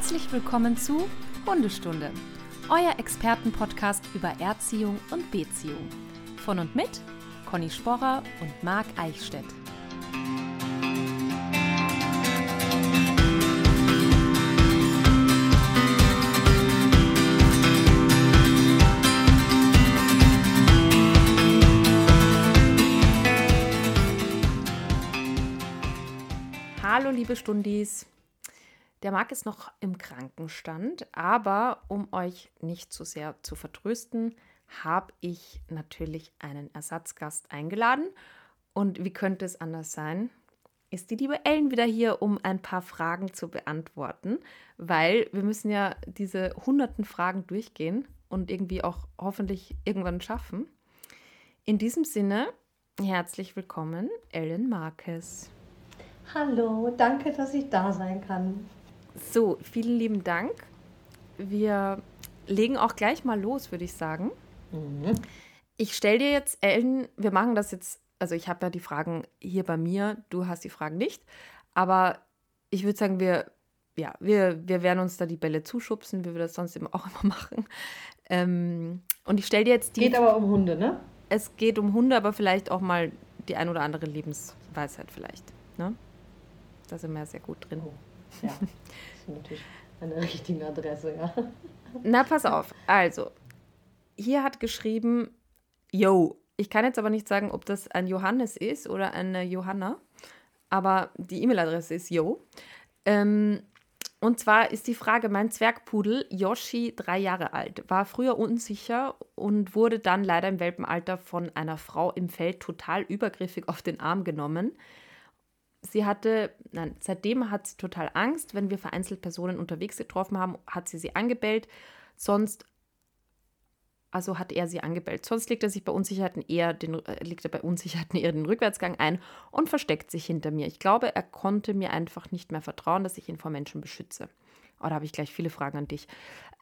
Herzlich willkommen zu Hundestunde, euer Expertenpodcast über Erziehung und Beziehung. Von und mit Conny Sporrer und Marc Eichstädt. Hallo liebe Stundis. Der Marc ist noch im Krankenstand, aber um euch nicht zu sehr zu vertrösten, habe ich natürlich einen Ersatzgast eingeladen. Und wie könnte es anders sein? Ist die liebe Ellen wieder hier, um ein paar Fragen zu beantworten, weil wir müssen ja diese hunderten Fragen durchgehen und irgendwie auch hoffentlich irgendwann schaffen. In diesem Sinne, herzlich willkommen, Ellen Marquez. Hallo, danke, dass ich da sein kann. So, vielen lieben Dank. Wir legen auch gleich mal los, würde ich sagen. Mhm. Ich stelle dir jetzt, Ellen, wir machen das jetzt, also ich habe ja die Fragen hier bei mir, du hast die Fragen nicht, aber ich würde sagen, wir, ja, wir, wir werden uns da die Bälle zuschubsen, wie wir das sonst immer auch immer machen. Ähm, und ich stelle dir jetzt die. Geht aber um Hunde, ne? Es geht um Hunde, aber vielleicht auch mal die ein oder andere Lebensweisheit vielleicht. Ne? Da sind wir ja sehr gut drin. Oh. Das ist natürlich eine richtige Adresse, ja. Na, pass auf. Also, hier hat geschrieben, yo, ich kann jetzt aber nicht sagen, ob das ein Johannes ist oder eine Johanna, aber die E-Mail-Adresse ist yo. Ähm, und zwar ist die Frage, mein Zwergpudel Yoshi, drei Jahre alt, war früher unsicher und wurde dann leider im Welpenalter von einer Frau im Feld total übergriffig auf den Arm genommen sie hatte, nein, seitdem hat sie total Angst. Wenn wir vereinzelt Personen unterwegs getroffen haben, hat sie sie angebellt. Sonst, also hat er sie angebellt. Sonst legt er sich bei Unsicherheiten eher den, äh, legt er bei Unsicherheiten eher den Rückwärtsgang ein und versteckt sich hinter mir. Ich glaube, er konnte mir einfach nicht mehr vertrauen, dass ich ihn vor Menschen beschütze. Oh, da habe ich gleich viele Fragen an dich.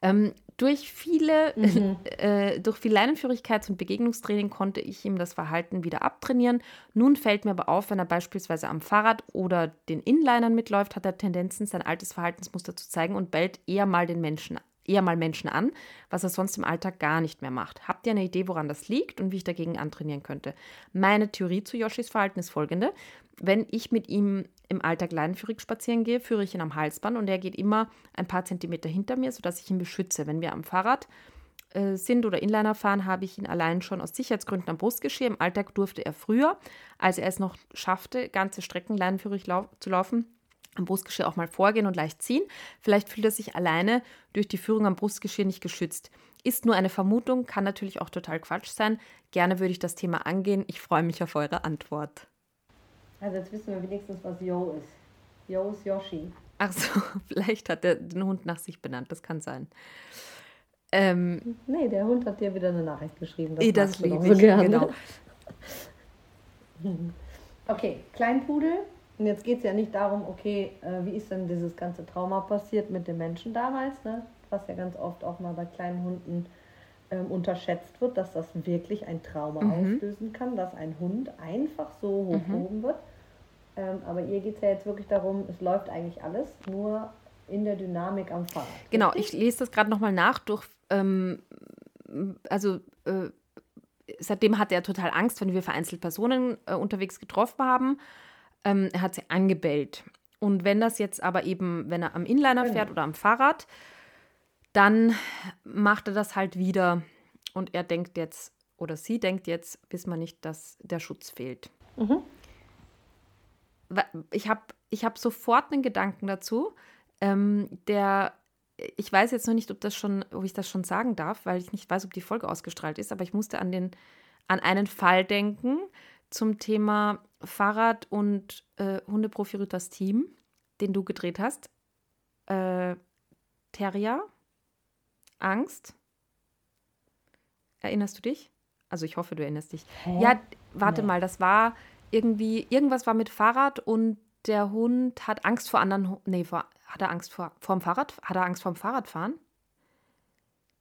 Ähm, durch viele, mhm. äh, durch viel Leinenführigkeits- und Begegnungstraining konnte ich ihm das Verhalten wieder abtrainieren. Nun fällt mir aber auf, wenn er beispielsweise am Fahrrad oder den Inlinern mitläuft, hat er Tendenzen, sein altes Verhaltensmuster zu zeigen und bellt eher mal den Menschen eher mal Menschen an, was er sonst im Alltag gar nicht mehr macht. Habt ihr eine Idee, woran das liegt und wie ich dagegen antrainieren könnte? Meine Theorie zu Yoshis Verhalten ist folgende. Wenn ich mit ihm im Alltag leinenführig spazieren gehe, führe ich ihn am Halsband und er geht immer ein paar Zentimeter hinter mir, sodass ich ihn beschütze. Wenn wir am Fahrrad äh, sind oder Inliner fahren, habe ich ihn allein schon aus Sicherheitsgründen am Brustgeschirr. Im Alltag durfte er früher, als er es noch schaffte, ganze Strecken leinenführig lau zu laufen, am Brustgeschirr auch mal vorgehen und leicht ziehen. Vielleicht fühlt er sich alleine durch die Führung am Brustgeschirr nicht geschützt. Ist nur eine Vermutung, kann natürlich auch total Quatsch sein. Gerne würde ich das Thema angehen. Ich freue mich auf eure Antwort. Also jetzt wissen wir wenigstens, was Yo ist. Yo ist Yoshi. Ach so, vielleicht hat er den Hund nach sich benannt, das kann sein. Ähm, nee, der Hund hat dir wieder eine Nachricht geschrieben. Das, das liebe so ich, gerne. genau. okay, Kleinpudel. Und jetzt geht es ja nicht darum, okay, äh, wie ist denn dieses ganze Trauma passiert mit den Menschen damals, ne? was ja ganz oft auch mal bei kleinen Hunden ähm, unterschätzt wird, dass das wirklich ein Trauma mhm. auslösen kann, dass ein Hund einfach so hochgehoben mhm. wird. Ähm, aber ihr geht es ja jetzt wirklich darum, es läuft eigentlich alles, nur in der Dynamik am Fahrrad. Genau, richtig? ich lese das gerade nochmal nach durch, ähm, also äh, seitdem hat er total Angst, wenn wir vereinzelt Personen äh, unterwegs getroffen haben. Ähm, er hat sie angebellt. Und wenn das jetzt aber eben, wenn er am Inliner genau. fährt oder am Fahrrad, dann macht er das halt wieder und er denkt jetzt oder sie denkt jetzt, wissen wir nicht, dass der Schutz fehlt. Mhm. Ich habe ich hab sofort einen Gedanken dazu, ähm, der ich weiß jetzt noch nicht, ob das schon, ob ich das schon sagen darf, weil ich nicht weiß, ob die Folge ausgestrahlt ist, aber ich musste an den an einen Fall denken zum Thema Fahrrad und äh, Hundeprofi Rütters Team, den du gedreht hast. Äh, Terrier, Angst. Erinnerst du dich? Also ich hoffe, du erinnerst dich. Hä? Ja, warte nee. mal, das war irgendwie, irgendwas war mit Fahrrad und der Hund hat Angst vor anderen, nee, vor, hat er Angst vor vom Fahrrad, hat er Angst vorm Fahrradfahren?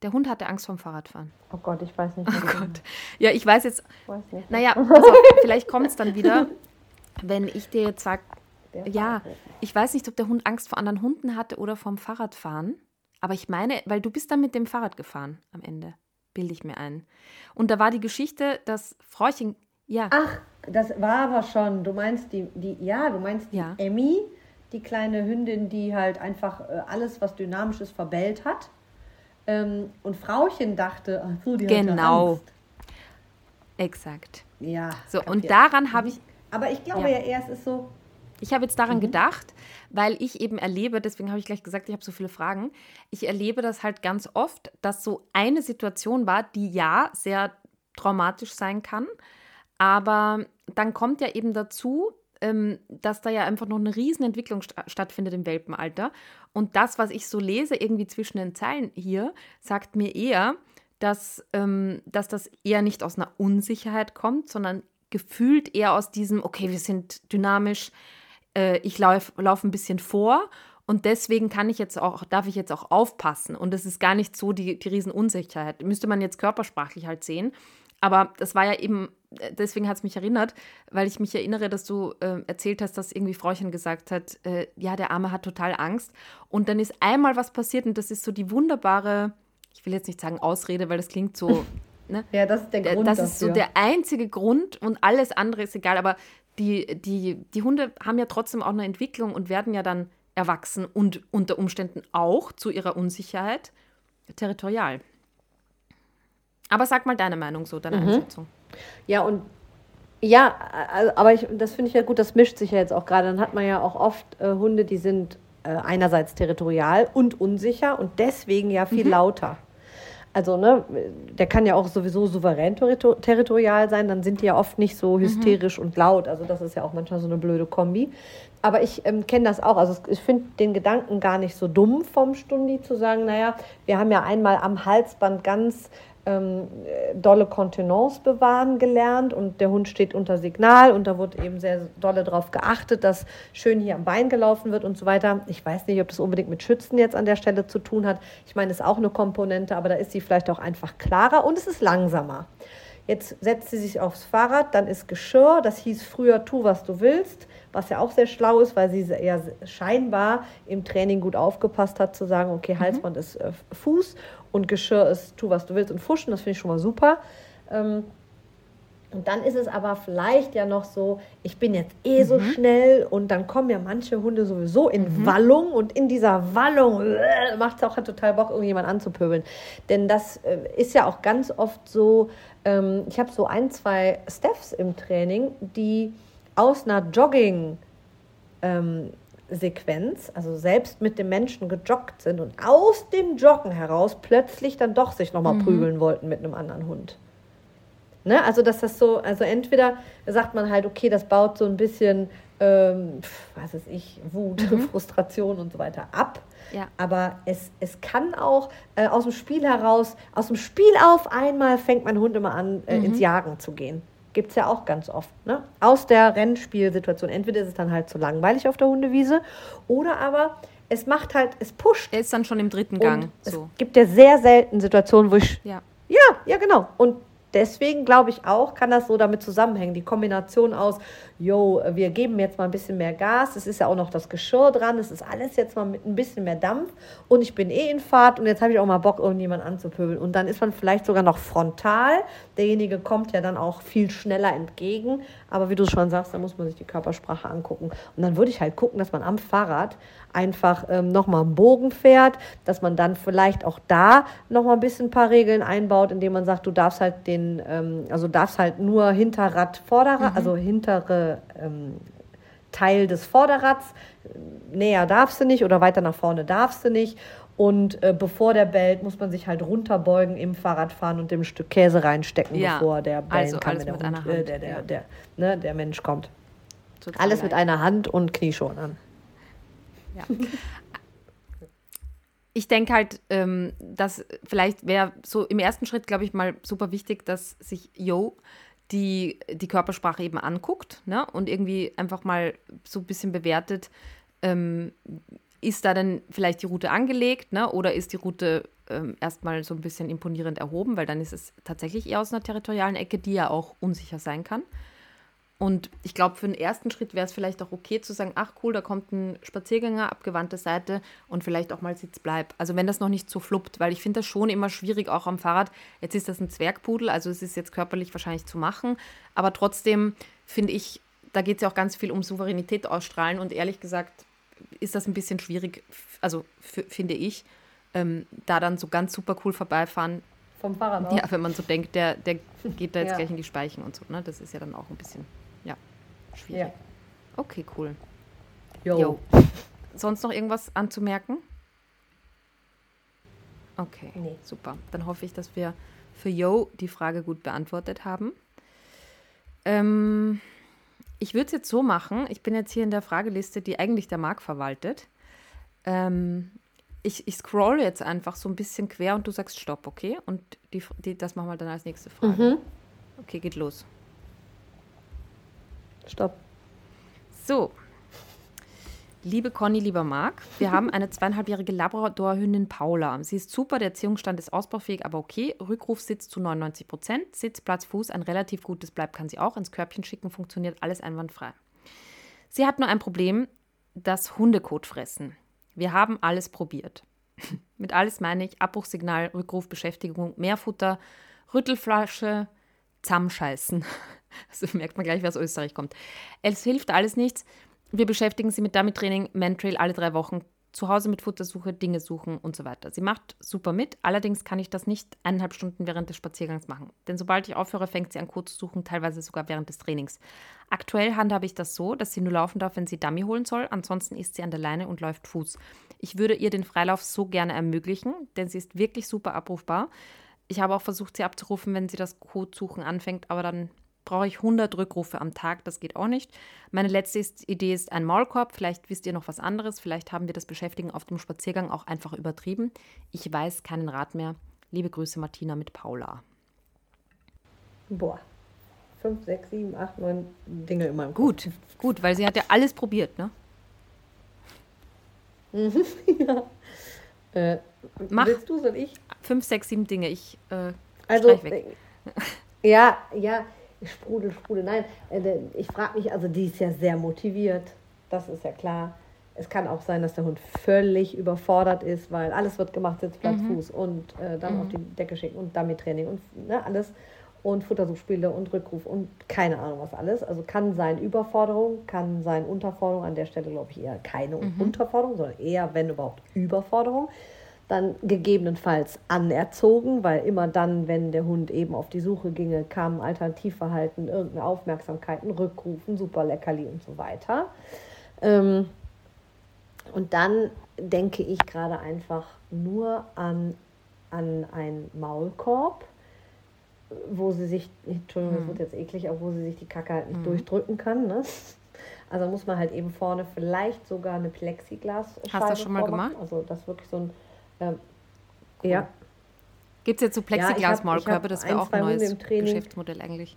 Der Hund hatte Angst vorm Fahrradfahren. Oh Gott, ich weiß nicht. Oh Gott. Ja, ich weiß jetzt. Weiß nicht. Naja, also, vielleicht kommt es dann wieder, wenn ich dir jetzt sage, ja, ich weiß nicht, ob der Hund Angst vor anderen Hunden hatte oder vom Fahrradfahren. Aber ich meine, weil du bist dann mit dem Fahrrad gefahren am Ende, bilde ich mir ein. Und da war die Geschichte, dass Frauchen, ja, Ach, das war aber schon. Du meinst die, die ja, du meinst die Ja. Emmy, die kleine Hündin, die halt einfach äh, alles, was dynamisch ist, verbellt hat. Ähm, und Frauchen dachte, ach so, die hat Genau. Angst. exakt. Ja. So, und daran habe ich, Aber ich glaube Ja. ja, eher, es ist so, Ich habe jetzt daran gedacht, weil ich eben erlebe, deswegen habe ich gleich gesagt, ich habe so viele Fragen. Ich erlebe das halt ganz oft, dass so eine Situation war, die ja sehr traumatisch sein kann, aber dann kommt ja eben dazu, ähm, dass da ja einfach noch eine riesen Entwicklung sta stattfindet im Welpenalter. Und das, was ich so lese, irgendwie zwischen den Zeilen hier, sagt mir eher, dass, ähm, dass das eher nicht aus einer Unsicherheit kommt, sondern gefühlt eher aus diesem, okay, wir sind dynamisch, äh, ich laufe lauf ein bisschen vor und deswegen kann ich jetzt auch, darf ich jetzt auch aufpassen. Und es ist gar nicht so die, die Riesenunsicherheit. Müsste man jetzt körpersprachlich halt sehen. Aber das war ja eben, äh, deswegen hat es mich erinnert, weil ich mich erinnere, dass du äh, erzählt hast, dass irgendwie Frauchen gesagt hat, äh, ja, der Arme hat total Angst. Und dann ist einmal was passiert und das ist so die wunderbare, ich will jetzt nicht sagen Ausrede, weil das klingt so, ne? ja, das ist der Der- Grund das dafür. ist so der einzige Grund und alles andere ist egal. Aber die, die, die Hunde haben ja trotzdem auch eine Entwicklung und werden ja dann erwachsen und unter Umständen auch zu ihrer Unsicherheit territorial. Aber sag mal deine Meinung so, deine Mhm. Einschätzung. Ja, und ja, aber ich, das finde ich ja gut, das mischt sich ja jetzt auch gerade. Dann hat man ja auch oft äh, Hunde, die sind äh, einerseits territorial und unsicher und deswegen ja viel lauter. Also, ne, der kann ja auch sowieso souverän territor territorial sein, dann sind die ja oft nicht so hysterisch und laut. Also, das ist ja auch manchmal so eine blöde Kombi. Aber ich ähm, kenne das auch. Also, ich finde den Gedanken gar nicht so dumm vom Stundi zu sagen, naja, wir haben ja einmal am Halsband ganz ähm, äh, dolle Kontenance bewahren gelernt und der Hund steht unter Signal und da wurde eben sehr dolle darauf geachtet, dass schön hier am Bein gelaufen wird und so weiter. Ich weiß nicht, ob das unbedingt mit Schützen jetzt an der Stelle zu tun hat. Ich meine, es ist auch eine Komponente, aber da ist sie vielleicht auch einfach klarer und es ist langsamer. Jetzt setzt sie sich aufs Fahrrad, dann ist Geschirr. Das hieß früher, tu, was du willst, was ja auch sehr schlau ist, weil sie ja scheinbar im Training gut aufgepasst hat, zu sagen, okay, Halsband ist äh, Fuß und Geschirr ist, tu, was du willst und Fuschen. Das finde ich schon mal super. Ähm, und dann ist es aber vielleicht ja noch so, ich bin jetzt eh so schnell und dann kommen ja manche Hunde sowieso in Wallung und in dieser Wallung äh, macht es auch total Bock, irgendjemand anzupöbeln. Denn das äh, ist ja auch ganz oft so, ähm, ich habe so ein, zwei Staffs im Training, die aus einer Jogging ähm, Sequenz, also selbst mit dem Menschen gejoggt sind und aus dem Joggen heraus plötzlich dann doch sich nochmal prügeln wollten mit einem anderen Hund. Ne? Also, dass das so, also entweder sagt man halt, okay, das baut so ein bisschen, ähm, was weiß ich, Wut, Frustration und so weiter ab. Ja. Aber es, es kann auch äh, aus dem Spiel heraus, aus dem Spiel auf einmal fängt mein Hund immer an, äh, ins Jagen zu gehen. Gibt es ja auch ganz oft. Ne? Aus der Rennspielsituation. Entweder ist es dann halt zu langweilig auf der Hundewiese oder aber es macht halt, es pusht. Er ist dann schon im dritten Gang. es So. gibt ja sehr selten Situationen, wo ich Ja. ja, ja, genau. Und deswegen glaube ich auch, kann das so damit zusammenhängen. Die Kombination aus, yo, wir geben jetzt mal ein bisschen mehr Gas, es ist ja auch noch das Geschirr dran, es ist alles jetzt mal mit ein bisschen mehr Dampf und ich bin eh in Fahrt und jetzt habe ich auch mal Bock, irgendjemand anzupöbeln. Und dann ist man vielleicht sogar noch frontal. Derjenige kommt ja dann auch viel schneller entgegen. Aber wie du schon sagst, da muss man sich die Körpersprache angucken. Und dann würde ich halt gucken, dass man am Fahrrad einfach ähm, nochmal einen Bogen fährt, dass man dann vielleicht auch da nochmal ein bisschen ein paar Regeln einbaut, indem man sagt, du darfst halt den, ähm, also darfst halt nur Hinterrad, Vorderrad, also hintere ähm, Teil des Vorderrads, äh, näher darfst du nicht oder weiter nach vorne darfst du nicht. Und äh, bevor der bellt, muss man sich halt runterbeugen im Fahrradfahren und dem Stück Käse reinstecken, Ja, bevor der bellen also kann, der, mit Hund, äh, der, der, ja. der, ne, der Mensch kommt. Total Alles mit einer Hand und Knieschonen an. Ja. Ich denke halt, ähm, dass vielleicht wäre so im ersten Schritt, glaube ich, mal super wichtig, dass sich Yo die, die Körpersprache eben anguckt ne? und irgendwie einfach mal so ein bisschen bewertet, ähm, ist da denn vielleicht die Route angelegt ne? oder ist die Route ähm, erstmal so ein bisschen imponierend erhoben, weil dann ist es tatsächlich eher aus einer territorialen Ecke, die ja auch unsicher sein kann. Und ich glaube, für den ersten Schritt wäre es vielleicht auch okay zu sagen, ach cool, da kommt ein Spaziergänger, abgewandte Seite und vielleicht auch mal Sitzbleib. Also wenn das noch nicht so fluppt, weil ich finde das schon immer schwierig, auch am Fahrrad. Jetzt ist das ein Zwergpudel, also es ist jetzt körperlich wahrscheinlich zu machen, aber trotzdem finde ich, da geht es ja auch ganz viel um Souveränität ausstrahlen und ehrlich gesagt ist das ein bisschen schwierig, also finde ich, ähm, da dann so ganz super cool vorbeifahren. Vom Fahrrad. Ja, wenn man so denkt, der, der geht da jetzt ja. gleich in die Speichen und so. Ne? Das ist ja dann auch ein bisschen Schwierig. Ja. Okay, cool. Jo. Jo. Sonst noch irgendwas anzumerken? Okay, nee. super. Dann hoffe ich, dass wir für Yo die Frage gut beantwortet haben. Ähm, ich würde es jetzt so machen. Ich bin jetzt hier in der Frageliste, die eigentlich der Marc verwaltet. Ähm, ich, ich scrolle jetzt einfach so ein bisschen quer und du sagst Stopp, okay? Und die, die, das machen wir dann als nächste Frage. Mhm. Okay, geht los. Stopp. So. Liebe Conny, lieber Marc, wir haben eine zweieinhalbjährige Labradorhündin Paula. Sie ist super, der Erziehungsstand ist ausbaufähig, aber okay. Rückruf sitzt zu 99 Prozent. Sitz, Platz, Fuß, ein relativ gutes Bleib kann sie auch. Ins Körbchen schicken, funktioniert alles einwandfrei. Sie hat nur ein Problem, das Hundekot fressen. Wir haben alles probiert. Mit alles meine ich Abbruchsignal, Rückruf, Beschäftigung, Mehrfutter, Rüttelflasche, Zammscheißen. Also merkt man gleich, wer aus Österreich kommt. Es hilft alles nichts. Wir beschäftigen sie mit Dummy-Training, Mentrail alle drei Wochen, zu Hause mit Futtersuche, Dinge suchen und so weiter. Sie macht super mit, allerdings kann ich das nicht eineinhalb Stunden während des Spaziergangs machen. Denn sobald ich aufhöre, fängt sie an, Code zu suchen, teilweise sogar während des Trainings. Aktuell handhabe ich das so, dass sie nur laufen darf, wenn sie Dummy holen soll, ansonsten ist sie an der Leine und läuft Fuß. Ich würde ihr den Freilauf so gerne ermöglichen, denn sie ist wirklich super abrufbar. Ich habe auch versucht, sie abzurufen, wenn sie das Codesuchen anfängt, aber dann brauche ich 100 Rückrufe am Tag, das geht auch nicht. Meine letzte Idee ist ein Maulkorb, vielleicht wisst ihr noch was anderes, vielleicht haben wir das Beschäftigen auf dem Spaziergang auch einfach übertrieben. Ich weiß keinen Rat mehr. Liebe Grüße Martina mit Paula. Boah. 5, 6, 7, 8, 9 Dinge immer im Kopf. Gut, gut, weil sie hat ja alles probiert, ne? Mhm, ja. Äh, Mach willst du, soll ich? 5, 6, 7 Dinge, ich äh, also, weg. Ja, ja, Sprudel, Sprudel. Nein, äh, ich frage mich, also die ist ja sehr motiviert, das ist ja klar. Es kann auch sein, dass der Hund völlig überfordert ist, weil alles wird gemacht, Sitz, Platz, mhm. Fuß und äh, dann mhm. auf die Decke schicken und Dummy-Training und ne, alles und Futtersuchspiele und Rückruf und keine Ahnung was alles. Also kann sein Überforderung, kann sein Unterforderung, an der Stelle glaube ich eher keine mhm. Unterforderung, sondern eher, wenn überhaupt, Überforderung dann gegebenenfalls anerzogen, weil immer dann, wenn der Hund eben auf die Suche ginge, kam Alternativverhalten, irgendeine Aufmerksamkeit, ein Rückrufen, super Leckerli und so weiter. Ähm, und dann denke ich gerade einfach nur an, an einen Maulkorb, wo sie sich, Entschuldigung, das hm. wird jetzt eklig, aber wo sie sich die Kacke halt nicht mhm. durchdrücken kann. Ne? Also muss man halt eben vorne vielleicht sogar eine Plexiglas. Hast du das schon mal gemacht? Also das wirklich so ein ähm, cool. Ja. Gibt es jetzt so Plexiglas-Maulkörper? Das wäre auch ein neues Geschäftsmodell eigentlich.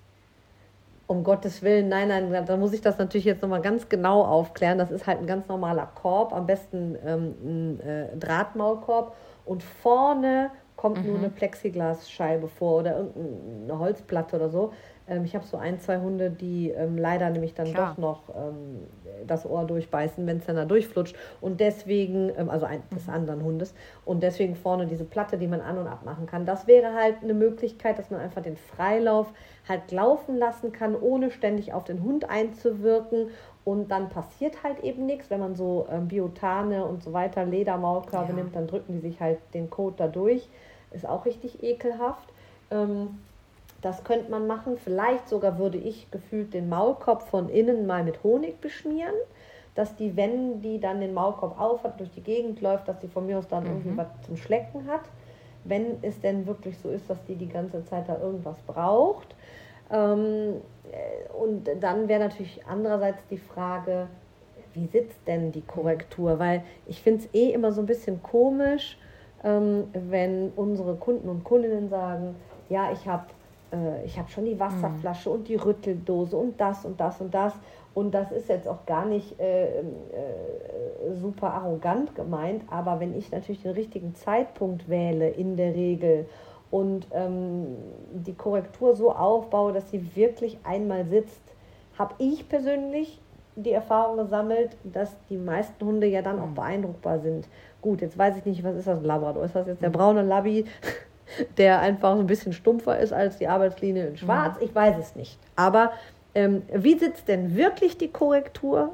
Um Gottes Willen, nein, nein, da muss ich das natürlich jetzt nochmal ganz genau aufklären. Das ist halt ein ganz normaler Korb, am besten ähm, ein äh, Drahtmaulkorb. Und vorne kommt mhm. nur eine Plexiglasscheibe vor oder irgendeine Holzplatte oder so. Ähm, ich habe so ein, zwei Hunde, die ähm, leider nämlich dann Klar. doch noch ähm, das Ohr durchbeißen, wenn es dann da durchflutscht. Und deswegen, ähm, also ein, des mhm. anderen Hundes, und deswegen vorne diese Platte, die man an- und abmachen kann. Das wäre halt eine Möglichkeit, dass man einfach den Freilauf halt laufen lassen kann, ohne ständig auf den Hund einzuwirken. Und dann passiert halt eben nichts. Wenn man so ähm, Biotane und so weiter, Ledermaulkörbe ja. nimmt, dann drücken die sich halt den Kot da durch. Ist auch richtig ekelhaft. Ähm, das könnte man machen. Vielleicht sogar würde ich gefühlt den Maulkorb von innen mal mit Honig beschmieren, dass die, wenn die dann den Maulkorb aufhat, durch die Gegend läuft, dass die von mir aus dann mhm. irgendwie was zum Schlecken hat. Wenn es denn wirklich so ist, dass die die ganze Zeit da irgendwas braucht. Ähm, äh, und dann wäre natürlich andererseits die Frage, wie sitzt denn die Korrektur? Weil ich finde es eh immer so ein bisschen komisch, ähm, wenn unsere Kunden und Kundinnen sagen, ja, ich habe äh, ich habe schon die Wasserflasche mhm. und die Rütteldose und das und das und das. Und das ist jetzt auch gar nicht äh, äh, super arrogant gemeint, aber wenn ich natürlich den richtigen Zeitpunkt wähle in der Regel und ähm, die Korrektur so aufbaue, dass sie wirklich einmal sitzt, habe ich persönlich die Erfahrung gesammelt, dass die meisten Hunde ja dann auch Mhm. beeindruckbar sind. Gut, jetzt weiß ich nicht, was ist das Labrador? Ist das jetzt der braune Labby, der einfach so ein bisschen stumpfer ist als die Arbeitslinie in Schwarz? Mhm. Ich weiß es nicht. Aber ähm, wie sitzt denn wirklich die Korrektur?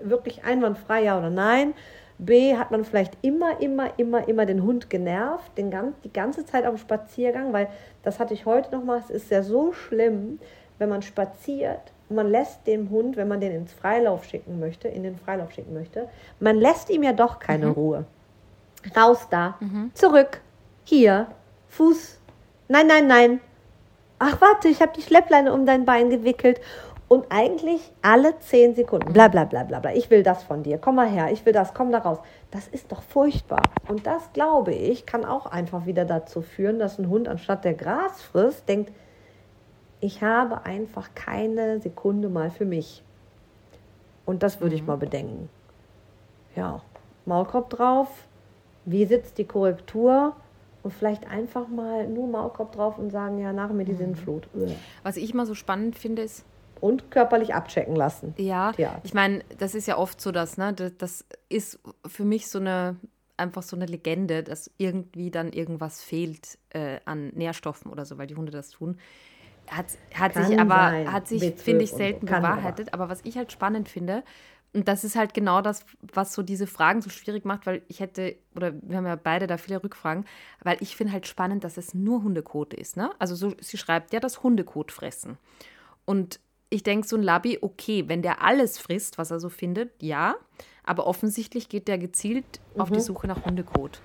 Wirklich einwandfrei, ja oder nein? B, hat man vielleicht immer, immer, immer, immer den Hund genervt, den ganz, die ganze Zeit auf dem Spaziergang, weil das hatte ich heute noch mal, es ist ja so schlimm, wenn man spaziert und man lässt dem Hund, wenn man den ins Freilauf schicken möchte, in den Freilauf schicken möchte, man lässt ihm ja doch keine Ruhe. Raus da, zurück, hier, Fuß, nein, nein, nein. Ach, warte, ich habe die Schleppleine um dein Bein gewickelt. Und eigentlich alle zehn Sekunden, bla bla bla bla bla, ich will das von dir, komm mal her, ich will das, komm da raus. Das ist doch furchtbar. Und das, glaube ich, kann auch einfach wieder dazu führen, dass ein Hund anstatt der Gras frisst, denkt, ich habe einfach keine Sekunde mal für mich. Und das würde ich mal bedenken. Ja, Maulkorb drauf, wie sitzt die Korrektur? Und vielleicht einfach mal nur Maulkorb drauf und sagen, ja, nach mir die Sinnflut. Uah. Was ich immer so spannend finde, ist, Und körperlich abchecken lassen. ja, Tierarzt. ich meine, das ist ja oft so, dass, ne, das, das ist für mich so eine, einfach so eine Legende, dass irgendwie dann irgendwas fehlt äh, an Nährstoffen oder so, weil die Hunde das tun. Hat, hat Kann sich aber, sein. hat sich, B12 finde ich, so. selten aber. bewahrheitet. Aber was ich halt spannend finde, und das ist halt genau das, was so diese Fragen so schwierig macht, weil ich hätte, oder wir haben ja beide da viele Rückfragen, weil ich finde halt spannend, dass es nur Hundekot ist. Ne? Also so, sie schreibt ja das Hundekot fressen. Und ich denke, so ein Labby, okay, wenn der alles frisst, was er so findet, ja. Aber offensichtlich geht der gezielt auf Mhm. die Suche nach Hundekot.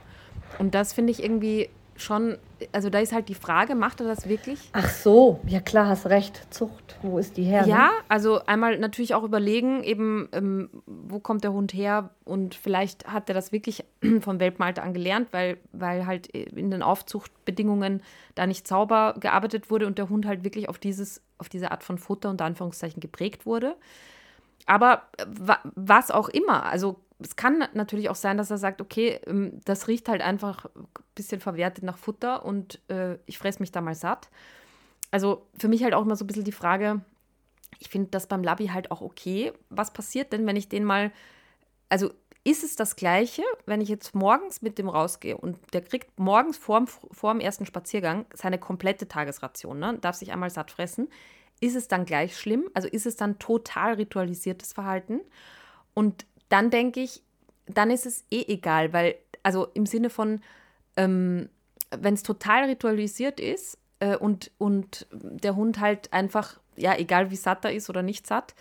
Und das finde ich irgendwie schon, also da ist halt die Frage, macht er das wirklich? Ach so, ja klar, hast recht. Zucht, wo ist die her? Ja, Ne? also einmal natürlich auch überlegen, eben, ähm, wo kommt der Hund her und vielleicht hat er das wirklich vom Welpenalter an gelernt, weil, weil halt in den Aufzuchtbedingungen da nicht sauber gearbeitet wurde und der Hund halt wirklich auf, dieses, auf diese Art von Futter unter Anführungszeichen geprägt wurde. Aber äh, wa was auch immer, also es kann natürlich auch sein, dass er sagt, okay, ähm, das riecht halt einfach ein bisschen verwertet nach Futter und äh, ich fresse mich da mal satt. Also für mich halt auch immer so ein bisschen die Frage, ich finde das beim Labby halt auch okay. Was passiert denn, wenn ich den mal, also ist es das Gleiche, wenn ich jetzt morgens mit dem rausgehe und der kriegt morgens vorm, vorm ersten Spaziergang seine komplette Tagesration, ne? darf sich einmal satt fressen. Ist es dann gleich schlimm? Also ist es dann total ritualisiertes Verhalten? Und dann denke ich, dann ist es eh egal, weil, also im Sinne von, ähm, wenn es total ritualisiert ist äh, und, und der Hund halt einfach, ja, egal wie satt er ist oder nicht satt,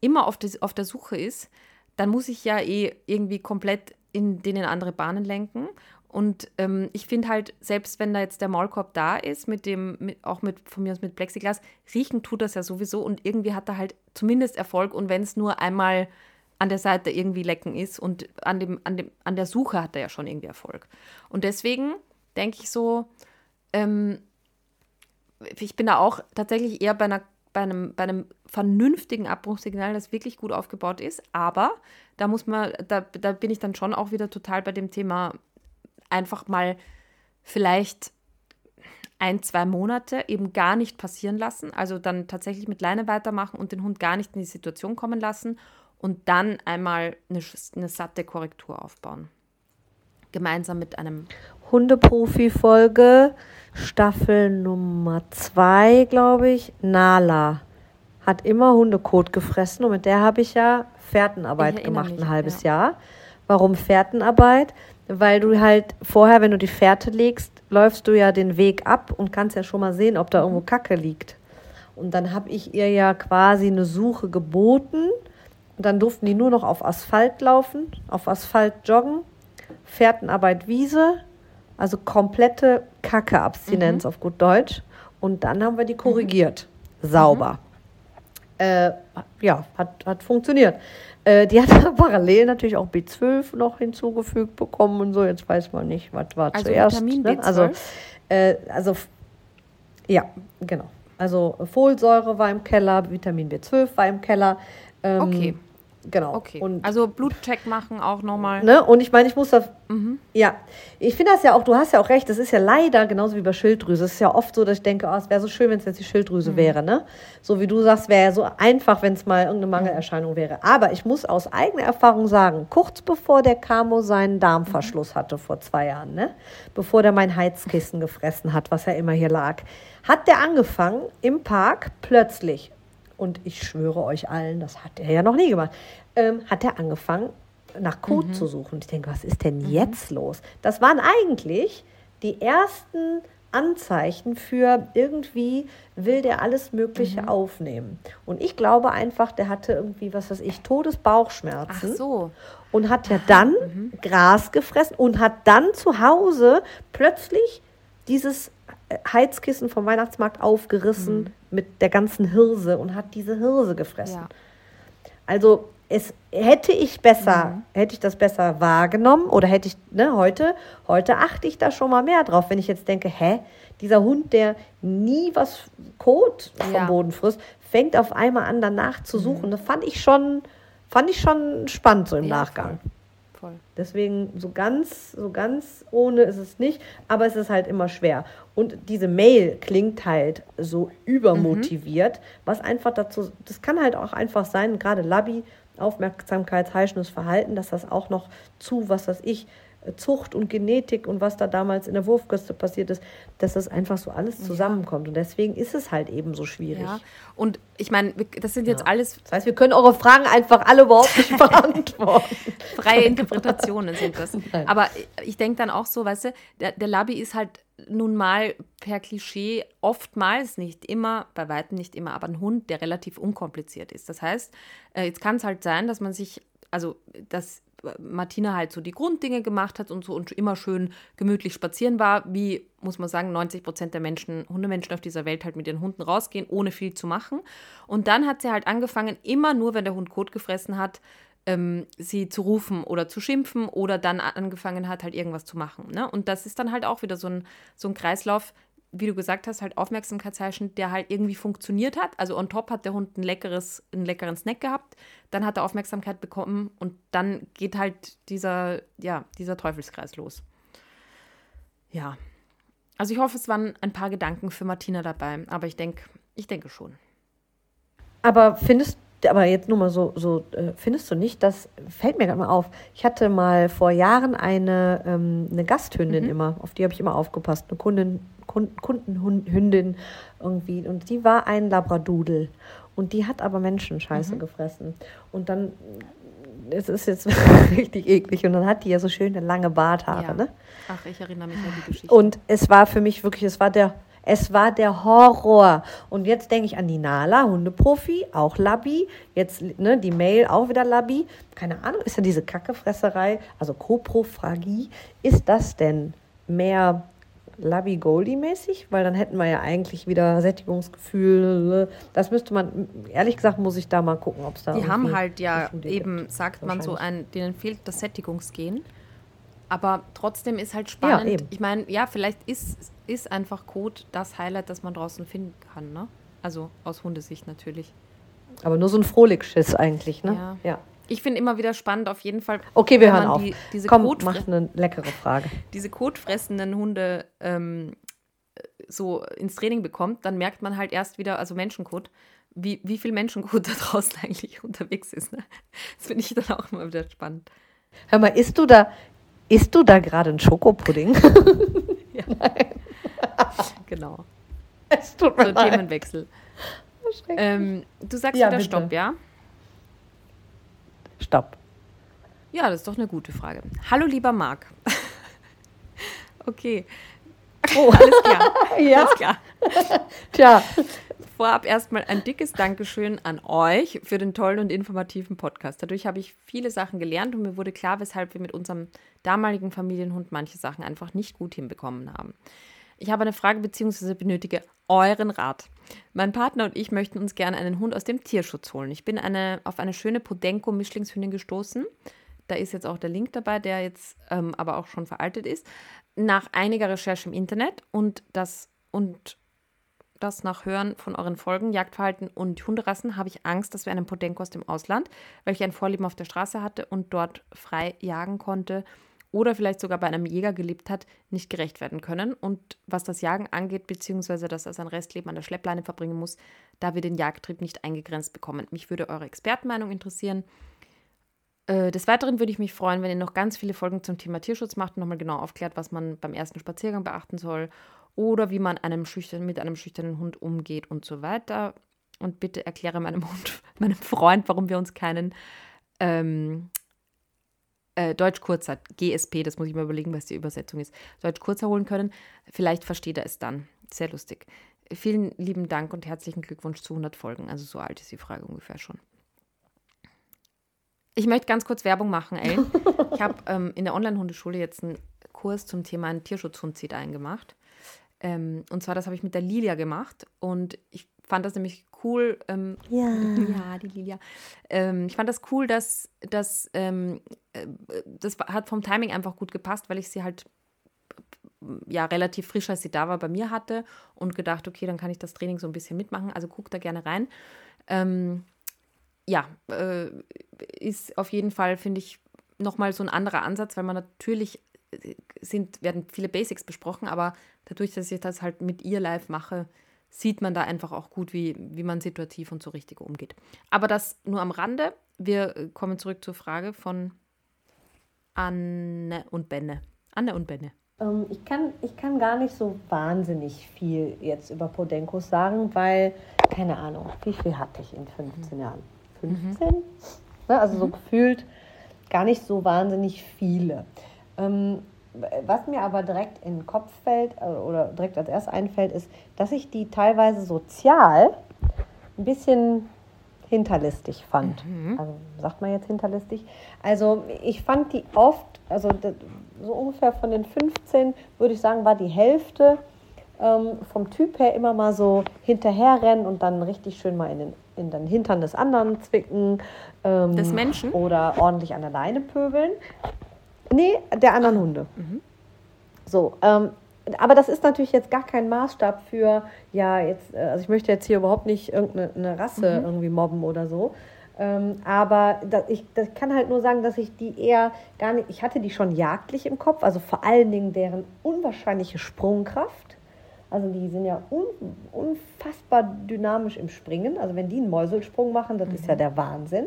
immer auf, des, auf der Suche ist, dann muss ich ja eh irgendwie komplett in den in andere Bahnen lenken. Und ähm, ich finde halt, selbst wenn da jetzt der Maulkorb da ist, mit dem, mit, auch mit, von mir aus mit Plexiglas, riechen tut das ja sowieso und irgendwie hat er halt zumindest Erfolg und wenn es nur einmal an der Seite irgendwie lecken ist und an, dem, an, dem, an der Suche hat er ja schon irgendwie Erfolg. Und deswegen denke ich so, ähm, ich bin da auch tatsächlich eher bei, einer, bei, einem, bei einem vernünftigen Abbruchssignal, das wirklich gut aufgebaut ist. Aber da muss man, da, da bin ich dann schon auch wieder total bei dem Thema einfach mal vielleicht ein, zwei Monate eben gar nicht passieren lassen. Also dann tatsächlich mit Leine weitermachen und den Hund gar nicht in die Situation kommen lassen und dann einmal eine, eine satte Korrektur aufbauen. Gemeinsam mit einem Hundeprofi-Folge, Staffel Nummer 2, glaube ich. Nala hat immer Hundekot gefressen und mit der habe ich ja Fährtenarbeit Ich gemacht, mich, ein halbes ja. Jahr. Warum Fährtenarbeit? Weil du halt vorher, wenn du die Fährte legst, läufst du ja den Weg ab und kannst ja schon mal sehen, ob da irgendwo Kacke liegt. Und dann habe ich ihr ja quasi eine Suche geboten. Und dann durften die nur noch auf Asphalt laufen, auf Asphalt joggen, Fährtenarbeit Wiese, also komplette Kacke-Abstinenz auf gut Deutsch. Und dann haben wir die korrigiert. Sauber. Äh, ja, hat, hat funktioniert. Äh, die hat parallel natürlich auch B12 noch hinzugefügt bekommen und so. Jetzt weiß man nicht, was war Also zuerst. Vitamin ne? B12? Also, äh, also, ja, genau. Also Folsäure war im Keller, Vitamin B12 war im Keller. Ähm, Okay. Genau. Okay. Und also Blutcheck machen auch nochmal. Ne? Und ich meine, ich muss das. Ja, ich finde das ja auch, du hast ja auch recht, das ist ja leider genauso wie bei Schilddrüse. Es ist ja oft so, dass ich denke, oh, es wäre so schön, wenn es jetzt die Schilddrüse wäre. Ne? So wie du sagst, wäre ja so einfach, wenn es mal irgendeine Mangelerscheinung wäre. Aber ich muss aus eigener Erfahrung sagen, kurz bevor der Camo seinen Darmverschluss hatte vor zwei Jahren, ne? bevor der mein Heizkissen gefressen hat, was ja immer hier lag, hat der angefangen im Park plötzlich und ich schwöre euch allen, das hat er ja noch nie gemacht, ähm, hat er angefangen, nach Code zu suchen. Ich denke, was ist denn jetzt los? Das waren eigentlich die ersten Anzeichen für irgendwie will der alles Mögliche aufnehmen. Und ich glaube einfach, der hatte irgendwie, was weiß ich, Ach Todesbauchschmerzen so. und hat ja dann mhm. Gras gefressen und hat dann zu Hause plötzlich dieses äh, Heizkissen vom Weihnachtsmarkt aufgerissen Mhm. Mit der ganzen Hirse und hat diese Hirse gefressen. Ja. Also es hätte ich besser, Mhm. hätte ich das besser wahrgenommen oder hätte ich, ne, heute, heute achte ich da schon mal mehr drauf, wenn ich jetzt denke, hä, dieser Hund, der nie was Kot vom Ja. Mhm. Boden frisst, fängt auf einmal an, danach zu suchen. Das fand ich schon, fand ich schon spannend so im Ja, Nachgang. Voll. Deswegen so ganz, so ganz ohne ist es nicht, aber es ist halt immer schwer. Und diese Mail klingt halt so übermotiviert, was einfach dazu, das kann halt auch einfach sein, gerade Labi, Aufmerksamkeits, heischendes Verhalten, dass das auch noch zu, was weiß ich, Zucht und Genetik und was da damals in der Wurfküste passiert ist, dass das einfach so alles zusammenkommt. Und deswegen ist es halt eben so schwierig. Ja. Und ich meine, das sind jetzt Ja. alles Das heißt, wir können eure Fragen einfach alle überhaupt nicht beantworten. freie Interpretationen sind das. Nein. Aber ich denke dann auch so, weißt du, der, der Labi ist halt nun mal per Klischee oftmals nicht immer, bei weitem nicht immer, aber ein Hund, der relativ unkompliziert ist. Das heißt, äh, jetzt kann es halt sein, dass man sich, also dass Martina halt so die Grunddinge gemacht hat und so und immer schön gemütlich spazieren war, wie, muss man sagen, 90 Prozent der Menschen, Hundemenschen auf dieser Welt halt mit ihren Hunden rausgehen, ohne viel zu machen. Und dann hat sie halt angefangen, immer nur, wenn der Hund Kot gefressen hat, ähm, sie zu rufen oder zu schimpfen oder dann angefangen hat, halt irgendwas zu machen. Ne? Und das ist dann halt auch wieder so ein, so ein Kreislauf, wie du gesagt hast, halt Aufmerksamkeitsheischend, der halt irgendwie funktioniert hat. Also on top hat der Hund ein leckeres, einen leckeren Snack gehabt, dann hat er Aufmerksamkeit bekommen und dann geht halt dieser, ja, dieser Teufelskreis los. Ja. Also ich hoffe, es waren ein paar Gedanken für Martina dabei, aber ich denke, ich denke schon. Aber findest aber jetzt nur mal so, so äh, findest du nicht, das fällt mir gerade mal auf. Ich hatte mal vor Jahren eine, ähm, eine Gasthündin immer, auf die habe ich immer aufgepasst, eine Kundin, Kunden, Kundenhündin irgendwie. Und die war ein Labradudel. Und die hat aber Menschenscheiße gefressen. Und dann, es ist jetzt richtig eklig. Und dann hat die ja so schöne lange Barthaare, Ja. ne? Ach, ich erinnere mich an die Geschichte. Und es war für mich wirklich, es war der, es war der Horror. Und jetzt denke ich an die Nala, Hundeprofi, auch Labi. Jetzt ne, die Mail, auch wieder Labi. Keine Ahnung, ist ja diese Kackefresserei, also Koprophagie. Ist das denn mehr Labi Goldie mäßig? Weil dann hätten wir ja eigentlich wieder Sättigungsgefühl. Das müsste man, ehrlich gesagt, muss ich da mal gucken, ob es da. Die haben halt ja eben, gibt. sagt man so, ein, denen fehlt das Sättigungsgen. Aber trotzdem ist halt spannend. eben. ich meine, ja, vielleicht ist, ist einfach Kot das Highlight, das man draußen finden kann, ne? Also aus Hundesicht natürlich. Aber nur so ein Frohligschiss eigentlich, ne? Ja. ja. Ich finde immer wieder spannend, auf jeden Fall. Okay, wir hören auf. Die, diese, Komm, Kotfre- mach eine leckere Frage. diese kotfressenden Hunde ähm, so ins Training bekommt, dann merkt man halt erst wieder, also Menschenkot, wie, wie viel Menschenkot da draußen eigentlich unterwegs ist. Ne? Das finde ich dann auch immer wieder spannend. Hör mal, isst du da, isst du da gerade einen Schokopudding? Genau. es tut So Themenwechsel. Ähm, du sagst Ja, wieder bitte. Stopp, ja? Stopp. Ja, das ist doch eine gute Frage. Hallo, lieber Marc. okay, Oh, alles klar. ja, Alles klar. tja. Vorab erstmal ein dickes Dankeschön an euch für den tollen und informativen Podcast. Dadurch habe ich viele Sachen gelernt und mir wurde klar, weshalb wir mit unserem damaligen Familienhund manche Sachen einfach nicht gut hinbekommen haben. Ich habe eine Frage bzw. benötige euren Rat. Mein Partner und ich möchten uns gerne einen Hund aus dem Tierschutz holen. Ich bin eine, auf eine schöne Podenco-Mischlingshündin gestoßen. Da ist jetzt auch der Link dabei, der jetzt ähm, aber auch schon veraltet ist. Nach einiger Recherche im Internet und das und das nach Hören von euren Folgen, Jagdverhalten und Hunderassen, habe ich Angst, dass wir einem Podenko aus dem Ausland, ich ein Vorleben auf der Straße hatte und dort frei jagen konnte oder vielleicht sogar bei einem Jäger gelebt hat, nicht gerecht werden können. Und was das Jagen angeht, beziehungsweise dass er sein Restleben an der Schleppleine verbringen muss, da wir den Jagdtrieb nicht eingegrenzt bekommen. Mich würde eure Expertenmeinung interessieren. Äh, des Weiteren würde ich mich freuen, wenn ihr noch ganz viele Folgen zum Thema Tierschutz macht und nochmal genau aufklärt, was man beim ersten Spaziergang beachten soll oder wie man einem schüchtern, mit einem schüchternen Hund umgeht und so weiter. Und bitte erkläre meinem Hund, meinem Freund, warum wir uns keinen ähm, äh, Deutsch kurzer, GSP, das muss ich mal überlegen, was die Übersetzung ist, Deutsch kurzer holen können. Vielleicht versteht er es dann. Sehr lustig. Vielen lieben Dank und herzlichen Glückwunsch zu 100 Folgen. Also so alt ist die Frage ungefähr schon. Ich möchte ganz kurz Werbung machen, ey. Ich habe ähm, in der Online-Hundeschule jetzt einen Kurs zum Thema ein Tierschutzhund zieht eingemacht. Ähm, und zwar, das habe ich mit der Lilia gemacht. Und ich fand das nämlich cool. Ähm, ja. Ja, die Lilia. Ähm, ich fand das cool, dass, dass ähm, äh, das hat vom Timing einfach gut gepasst, weil ich sie halt ja relativ frisch, als sie da war, bei mir hatte und gedacht, okay, dann kann ich das Training so ein bisschen mitmachen. Also guck da gerne rein. Ähm, ja, äh, ist auf jeden Fall, finde ich, nochmal so ein anderer Ansatz, weil man natürlich sind, werden viele Basics besprochen, aber dadurch, dass ich das halt mit ihr live mache, sieht man da einfach auch gut, wie, wie man situativ und so richtig umgeht. Aber das nur am Rande. Wir äh, kommen zurück zur Frage von Anne und Benne. Anne und Benne. Ähm, ich, kann, ich kann gar nicht so wahnsinnig viel jetzt über Podenkos sagen, weil, keine Ahnung, wie viel hatte ich in 15 mhm. Jahren? 15? Mhm. Ne, also mhm. so gefühlt gar nicht so wahnsinnig viele. Ähm, was mir aber direkt in den Kopf fällt äh, oder direkt als erstes einfällt, ist, dass ich die teilweise sozial ein bisschen hinterlistig fand. Mhm. Also sagt man jetzt hinterlistig. Also ich fand die oft, also so ungefähr von den 15 würde ich sagen, war die Hälfte ähm, vom Typ her immer mal so hinterherrennen und dann richtig schön mal in den, in den Hintern des anderen zwicken. Ähm, des Menschen? Oder ordentlich an der Leine pöbeln. Nee, der anderen Hunde. Mhm. So, ähm, aber das ist natürlich jetzt gar kein Maßstab für, ja, jetzt, äh, also ich möchte jetzt hier überhaupt nicht irgendeine Rasse mhm. irgendwie mobben oder so. Ähm, aber das, ich das kann halt nur sagen, dass ich die eher gar nicht, ich hatte die schon jagdlich im Kopf, also vor allen Dingen deren unwahrscheinliche Sprungkraft. Also die sind ja un, unfassbar dynamisch im Springen. Also wenn die einen Mäuselsprung machen, das mhm. ist ja mhm. der Wahnsinn.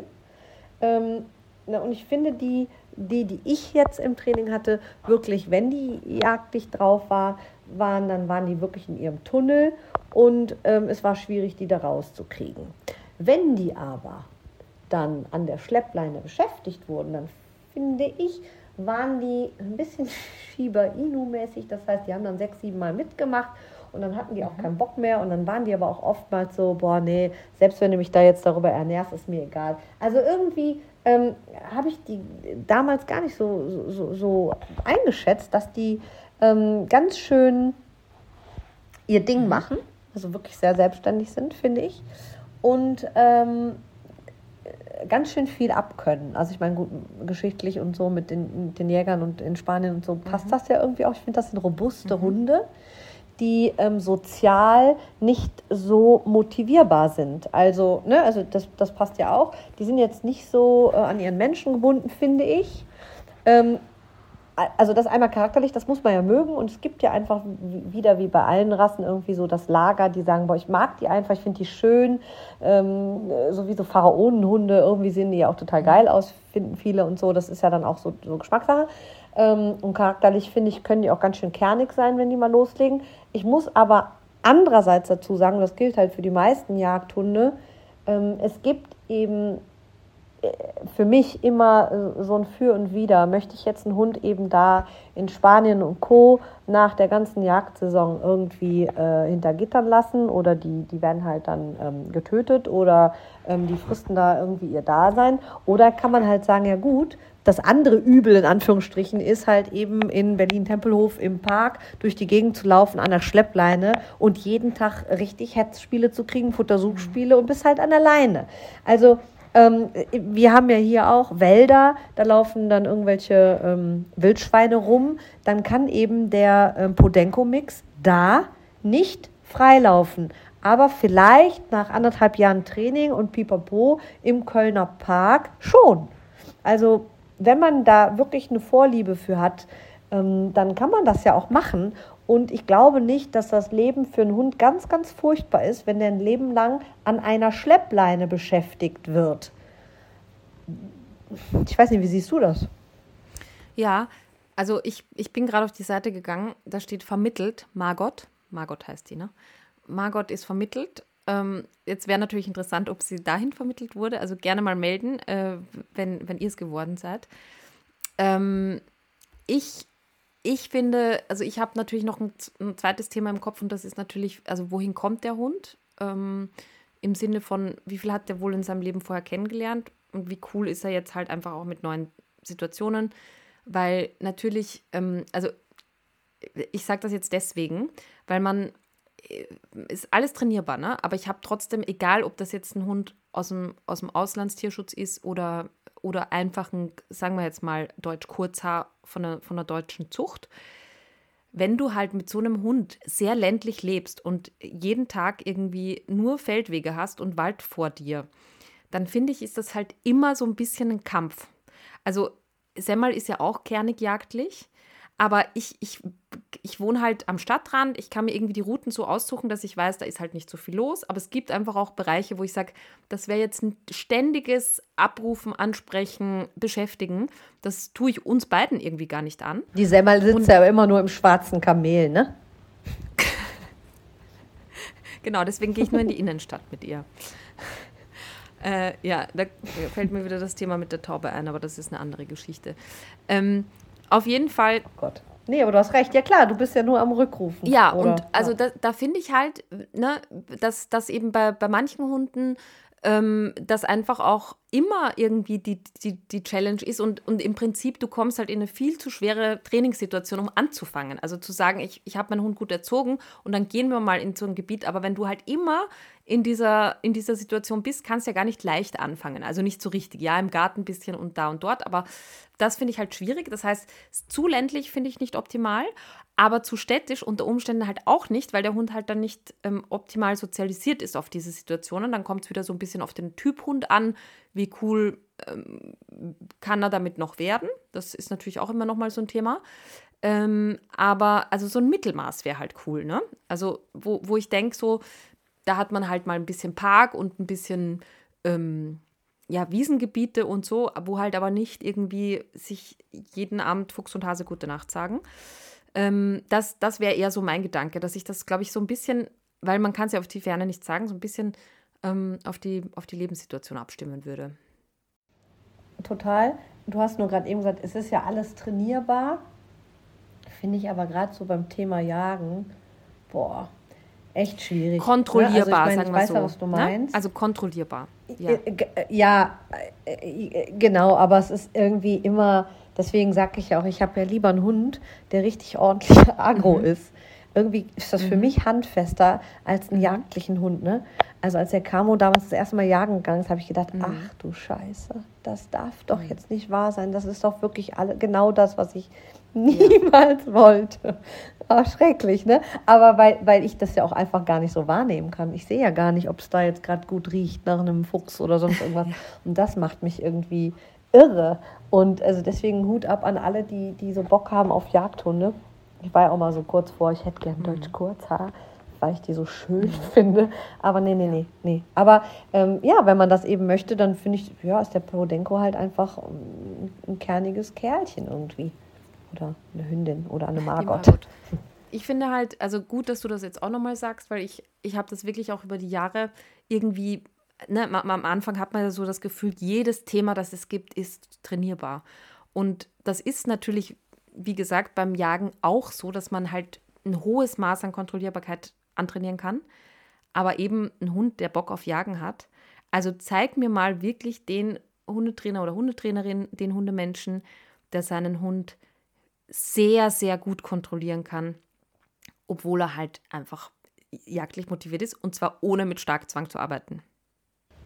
Ähm, na, und ich finde die die, die ich jetzt im Training hatte, wirklich, wenn die jagdlich drauf war, waren, dann waren die wirklich in ihrem Tunnel und ähm, es war schwierig, die da rauszukriegen. Wenn die aber dann an der Schleppleine beschäftigt wurden, dann finde ich, waren die ein bisschen Shiba Inu-mäßig. Das heißt, die haben dann sechs, sieben Mal mitgemacht und dann hatten die auch keinen Bock mehr und dann waren die aber auch oftmals so, boah, nee, selbst wenn du mich da jetzt darüber ernährst, ist mir egal. Also irgendwie ähm, habe ich die damals gar nicht so, so, so eingeschätzt, dass die ähm, ganz schön ihr Ding mhm. machen, also wirklich sehr selbstständig sind, finde ich. Und ähm, ganz schön viel abkönnen. Also ich meine, gut, geschichtlich und so mit den, den Jägern und in Spanien und so passt mhm. das ja irgendwie auch. Ich finde, das sind robuste mhm. Hunde die ähm, sozial nicht so motivierbar sind. Also, ne, also das, das passt ja auch. Die sind jetzt nicht so äh, an ihren Menschen gebunden, finde ich. Ähm, also das einmal charakterlich, das muss man ja mögen und es gibt ja einfach wieder wie bei allen Rassen irgendwie so das Lager, die sagen, boah, ich mag die einfach, ich finde die schön, ähm, so wie so Pharaonenhunde, irgendwie sehen die ja auch total geil aus, finden viele und so, das ist ja dann auch so, so Geschmackssache. Ähm, und charakterlich finde ich, können die auch ganz schön kernig sein, wenn die mal loslegen. Ich muss aber andererseits dazu sagen, das gilt halt für die meisten Jagdhunde, ähm, es gibt eben äh, für mich immer äh, so ein Für und Wider. Möchte ich jetzt einen Hund eben da in Spanien und Co. nach der ganzen Jagdsaison irgendwie äh, hinter Gittern lassen oder die, die werden halt dann ähm, getötet oder ähm, die fristen da irgendwie ihr Dasein? Oder kann man halt sagen, ja gut, das andere Übel in Anführungsstrichen ist halt eben in Berlin-Tempelhof im Park durch die Gegend zu laufen an der Schleppleine und jeden Tag richtig Hetzspiele zu kriegen, Futtersuchspiele und bist halt an der Leine. Also ähm, wir haben ja hier auch Wälder, da laufen dann irgendwelche ähm, Wildschweine rum. Dann kann eben der ähm, Podenco-Mix da nicht freilaufen. aber vielleicht nach anderthalb Jahren Training und Pipapo im Kölner Park schon. Also wenn man da wirklich eine Vorliebe für hat, ähm, dann kann man das ja auch machen. Und ich glaube nicht, dass das Leben für einen Hund ganz, ganz furchtbar ist, wenn der ein Leben lang an einer Schleppleine beschäftigt wird. Ich weiß nicht, wie siehst du das? Ja, also ich, ich bin gerade auf die Seite gegangen, da steht vermittelt, Margot. Margot heißt die, ne? Margot ist vermittelt. Ähm, jetzt wäre natürlich interessant, ob sie dahin vermittelt wurde. Also gerne mal melden, äh, wenn, wenn ihr es geworden seid. Ähm, ich, ich finde, also ich habe natürlich noch ein, ein, zweites Thema im Kopf und das ist natürlich, also wohin kommt der Hund? Ähm, Im Sinne von, wie viel hat der wohl in seinem Leben vorher kennengelernt und wie cool ist er jetzt halt einfach auch mit neuen Situationen? Weil natürlich, ähm, also ich sage das jetzt deswegen, weil man ist alles trainierbar, ne? Aber ich habe trotzdem, egal ob das jetzt ein Hund aus dem, aus dem Auslandstierschutz ist oder, oder einfach ein, sagen wir jetzt mal, Deutsch Kurzhaar von der, von der deutschen Zucht, wenn du halt mit so einem Hund sehr ländlich lebst und jeden Tag irgendwie nur Feldwege hast und Wald vor dir, dann finde ich, ist das halt immer so ein bisschen ein Kampf. Also Semmel ist ja auch kernig jagdlich, aber ich, ich, ich wohne halt am Stadtrand. Ich kann mir irgendwie die Routen so aussuchen, dass ich weiß, da ist halt nicht so viel los. Aber es gibt einfach auch Bereiche, wo ich sage, das wäre jetzt ein ständiges Abrufen, Ansprechen, Beschäftigen. Das tue ich uns beiden irgendwie gar nicht an. Die Semmel sitzt Und, ja immer nur im schwarzen Kamel, ne? genau, deswegen gehe ich nur in die Innenstadt mit ihr. Äh, ja, da fällt mir wieder das Thema mit der Taube ein, aber das ist eine andere Geschichte. Ähm, auf jeden Fall. Oh Gott. Nee, aber du hast recht. Ja klar, du bist ja nur am Rückrufen. Ja, oder? und also ja. da, da finde ich halt, ne, dass, dass eben bei, bei manchen Hunden ähm, das einfach auch immer irgendwie die, die, die Challenge ist und, und im Prinzip du kommst halt in eine viel zu schwere Trainingssituation, um anzufangen. Also zu sagen, ich, ich habe meinen Hund gut erzogen und dann gehen wir mal in so ein Gebiet, aber wenn du halt immer in dieser, in dieser Situation bist, kannst du ja gar nicht leicht anfangen. Also nicht so richtig. Ja, im Garten ein bisschen und da und dort, aber das finde ich halt schwierig. Das heißt, zu ländlich finde ich nicht optimal, aber zu städtisch unter Umständen halt auch nicht, weil der Hund halt dann nicht ähm, optimal sozialisiert ist auf diese Situationen. Dann kommt es wieder so ein bisschen auf den Typ Hund an, wie cool ähm, kann er damit noch werden. Das ist natürlich auch immer noch mal so ein Thema. Ähm, aber also so ein Mittelmaß wäre halt cool, ne? Also wo, wo ich denke, so, da hat man halt mal ein bisschen Park und ein bisschen ähm, ja, Wiesengebiete und so, wo halt aber nicht irgendwie sich jeden Abend Fuchs und Hase gute Nacht sagen. Ähm, das das wäre eher so mein Gedanke, dass ich das, glaube ich, so ein bisschen, weil man kann es ja auf die Ferne nicht sagen, so ein bisschen ähm, auf, die, auf die Lebenssituation abstimmen würde. Total. Du hast nur gerade eben gesagt, es ist ja alles trainierbar. Finde ich aber gerade so beim Thema Jagen, boah, echt schwierig. Kontrollierbar, ne? also ich mein, sagen wir so. Ja, was du ne? meinst. Ne? Also kontrollierbar. Ja. Ja, genau, aber es ist irgendwie immer, deswegen sage ich ja auch, ich habe ja lieber einen Hund, der richtig ordentlich agro mhm. ist. Irgendwie ist das für mhm. mich handfester als einen jagdlichen Hund, ne? Also als der Camo damals das erste Mal jagen gegangen ist, habe ich gedacht, mhm. ach du Scheiße, das darf doch mhm. jetzt nicht wahr sein. Das ist doch wirklich alle, genau das, was ich niemals ja. wollte. Oh, schrecklich, ne? Aber weil, weil ich das ja auch einfach gar nicht so wahrnehmen kann. Ich sehe ja gar nicht, ob es da jetzt gerade gut riecht nach einem Fuchs oder sonst irgendwas. Und das macht mich irgendwie irre. Und also deswegen Hut ab an alle, die, die so Bock haben auf Jagdhunde. Ich war ja auch mal so kurz vor, ich hätte gern mhm. Deutsch Kurzhaar, weil ich die so schön mhm. finde. Aber nee, nee, nee, nee. Aber ähm, ja, wenn man das eben möchte, dann finde ich, ja, ist der Podenko halt einfach ein, ein kerniges Kerlchen irgendwie. Oder eine Hündin oder eine Margot. Margot. Ich finde halt, also gut, dass du das jetzt auch nochmal sagst, weil ich, ich habe das wirklich auch über die Jahre irgendwie, ne, am Anfang hat man ja so das Gefühl, jedes Thema, das es gibt, ist trainierbar. Und das ist natürlich, wie gesagt, beim Jagen auch so, dass man halt ein hohes Maß an Kontrollierbarkeit antrainieren kann. Aber eben ein Hund, der Bock auf Jagen hat. Also zeig mir mal wirklich den Hundetrainer oder Hundetrainerin, den Hundemenschen, der seinen Hund sehr, sehr gut kontrollieren kann, obwohl er halt einfach jagdlich motiviert ist und zwar ohne mit Starkzwang zu arbeiten.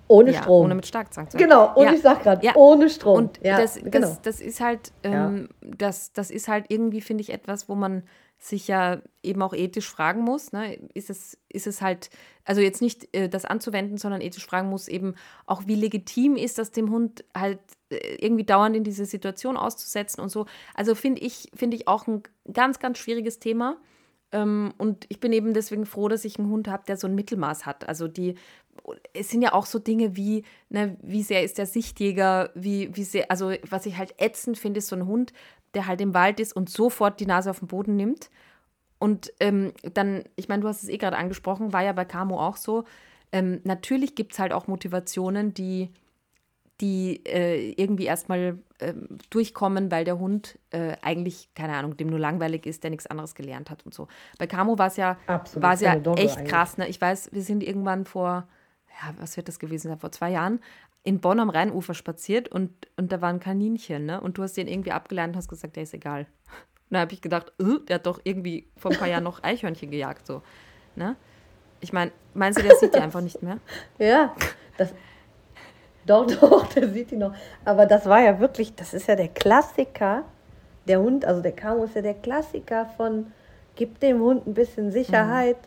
Ohne ja, Strom. Ohne mit Starkzangen zu Genau, und ja. ich sag gerade, Ja. ohne Strom. Und ja, das, genau. das, das ist halt, ähm, das, das ist halt irgendwie, finde ich, etwas, wo man sich ja eben auch ethisch fragen muss. Ne? Ist, es, ist es halt, also jetzt nicht äh, das anzuwenden, sondern ethisch fragen muss eben auch, wie legitim ist das dem Hund halt äh, irgendwie dauernd in diese Situation auszusetzen und so. Also finde ich, finde ich auch ein ganz, ganz schwieriges Thema. Ähm, und ich bin eben deswegen froh, dass ich einen Hund habe, der so ein Mittelmaß hat. Also die, es sind ja auch so Dinge wie, ne, wie sehr ist der Sichtjäger, wie, wie sehr, also was ich halt ätzend finde, ist so ein Hund, der halt im Wald ist und sofort die Nase auf den Boden nimmt. Und ähm, dann, ich meine, du hast es eh gerade angesprochen, war ja bei Camo auch so. Ähm, natürlich gibt es halt auch Motivationen, die, die äh, irgendwie erstmal ähm, durchkommen, weil der Hund äh, eigentlich, keine Ahnung, dem nur langweilig ist, der nichts anderes gelernt hat und so. Bei Camo war es ja, Absolut, war es ja echt eigentlich. krass. Ne? Ich weiß, wir sind irgendwann vor, ja, was wird das gewesen sein, vor zwei Jahren in Bonn am Rheinufer spaziert und, und da war ein Kaninchen, ne? Und du hast den irgendwie abgelernt und hast gesagt, der ist egal. Und da habe ich gedacht, äh, der hat doch irgendwie vor ein paar Jahren noch Eichhörnchen gejagt, so. Ne? Ich meine, meinst du, der sieht die einfach nicht mehr? Ja, das. Doch, doch, der sieht ihn noch. Aber das war ja wirklich, das ist ja der Klassiker. Der Hund, also der Camo ist ja der Klassiker von gib dem Hund ein bisschen Sicherheit,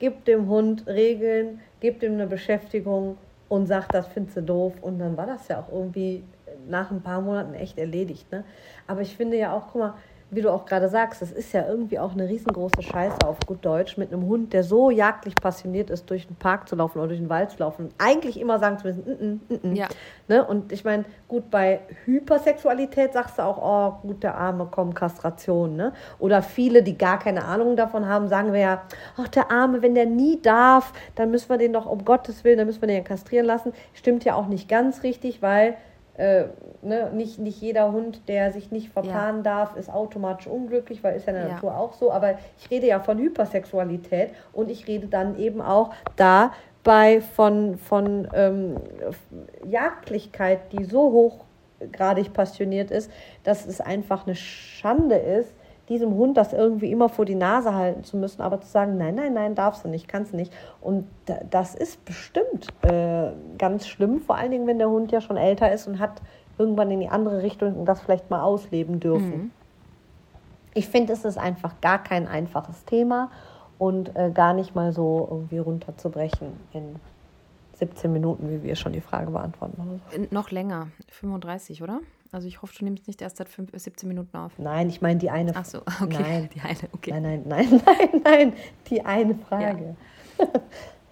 gib dem Hund Regeln, gib dem eine Beschäftigung und sag, das findest du doof. Und dann war das ja auch irgendwie nach ein paar Monaten echt erledigt. Ne? Aber ich finde ja auch, guck mal, wie du auch gerade sagst, das ist ja irgendwie auch eine riesengroße Scheiße auf gut Deutsch, mit einem Hund, der so jagdlich passioniert ist, durch den Park zu laufen oder durch den Wald zu laufen. Und eigentlich immer sagen zu müssen, mm, mm, mm. Ja. Ne? Und ich meine, gut, bei Hypersexualität sagst du auch, oh, gut, der Arme, komm, Kastration. Ne? Oder viele, die gar keine Ahnung davon haben, sagen wir ja, ach, der Arme, wenn der nie darf, dann müssen wir den doch, um Gottes Willen, dann müssen wir den ja kastrieren lassen. Stimmt ja auch nicht ganz richtig, weil äh, ne, nicht, nicht jeder Hund, der sich nicht verpaaren darf, ist automatisch unglücklich, weil ist ja in der Ja. Natur auch so. Aber ich rede ja von Hypersexualität und ich rede dann eben auch da bei von, von ähm, Jagdlichkeit, die so hochgradig passioniert ist, dass es einfach eine Schande ist, diesem Hund das irgendwie immer vor die Nase halten zu müssen, aber zu sagen, nein, nein, nein, darfst du nicht, kannst du nicht. Und da- das ist bestimmt äh, ganz schlimm, vor allen Dingen, wenn der Hund ja schon älter ist und hat irgendwann in die andere Richtung das vielleicht mal ausleben dürfen. Ich finde, es ist einfach gar kein einfaches Thema und äh, gar nicht mal so irgendwie runterzubrechen in 17 Minuten, wie wir schon die Frage beantworten. Noch länger, 35, oder? Also ich hoffe, du nimmst nicht erst seit fünf, 17 Minuten auf. Nein, ich meine die eine Ach so, okay. Nein. Die eine, okay. Nein, nein, nein, nein, nein, die eine Frage.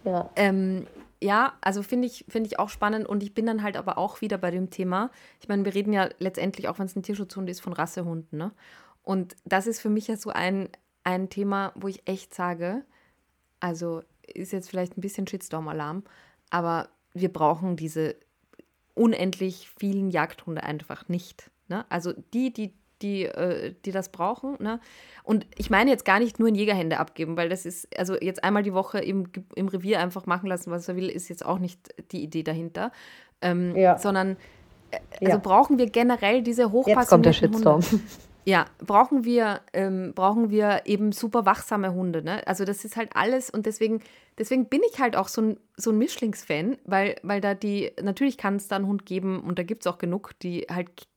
Ja. Ähm, ja, also finde ich, finde ich auch spannend und ich bin dann halt aber auch wieder bei dem Thema. Ich meine, wir reden ja letztendlich, auch wenn es ein Tierschutzhund ist, von Rassehunden. Ne? Und das ist für mich ja so ein, ein Thema, wo ich echt sage, also ist jetzt vielleicht ein bisschen Shitstorm-Alarm, aber wir brauchen diese unendlich vielen Jagdhunde einfach nicht. Ne? Also die, die, die, äh, die das brauchen. Ne? Und ich meine jetzt gar nicht nur in Jägerhände abgeben, weil das ist, also jetzt einmal die Woche im, im Revier einfach machen lassen, was er will, ist jetzt auch nicht die Idee dahinter. Ähm, Ja. Sondern, äh, also Ja. brauchen wir generell diese Jetzt kommt der hochpassionierten Hunde. Ja, brauchen wir, ähm, brauchen wir eben super wachsame Hunde. Ne? Also das ist halt alles und deswegen, deswegen bin ich halt auch so ein, so ein Mischlingsfan, weil, weil da die, natürlich kann es da einen Hund geben und da gibt es auch genug, die halt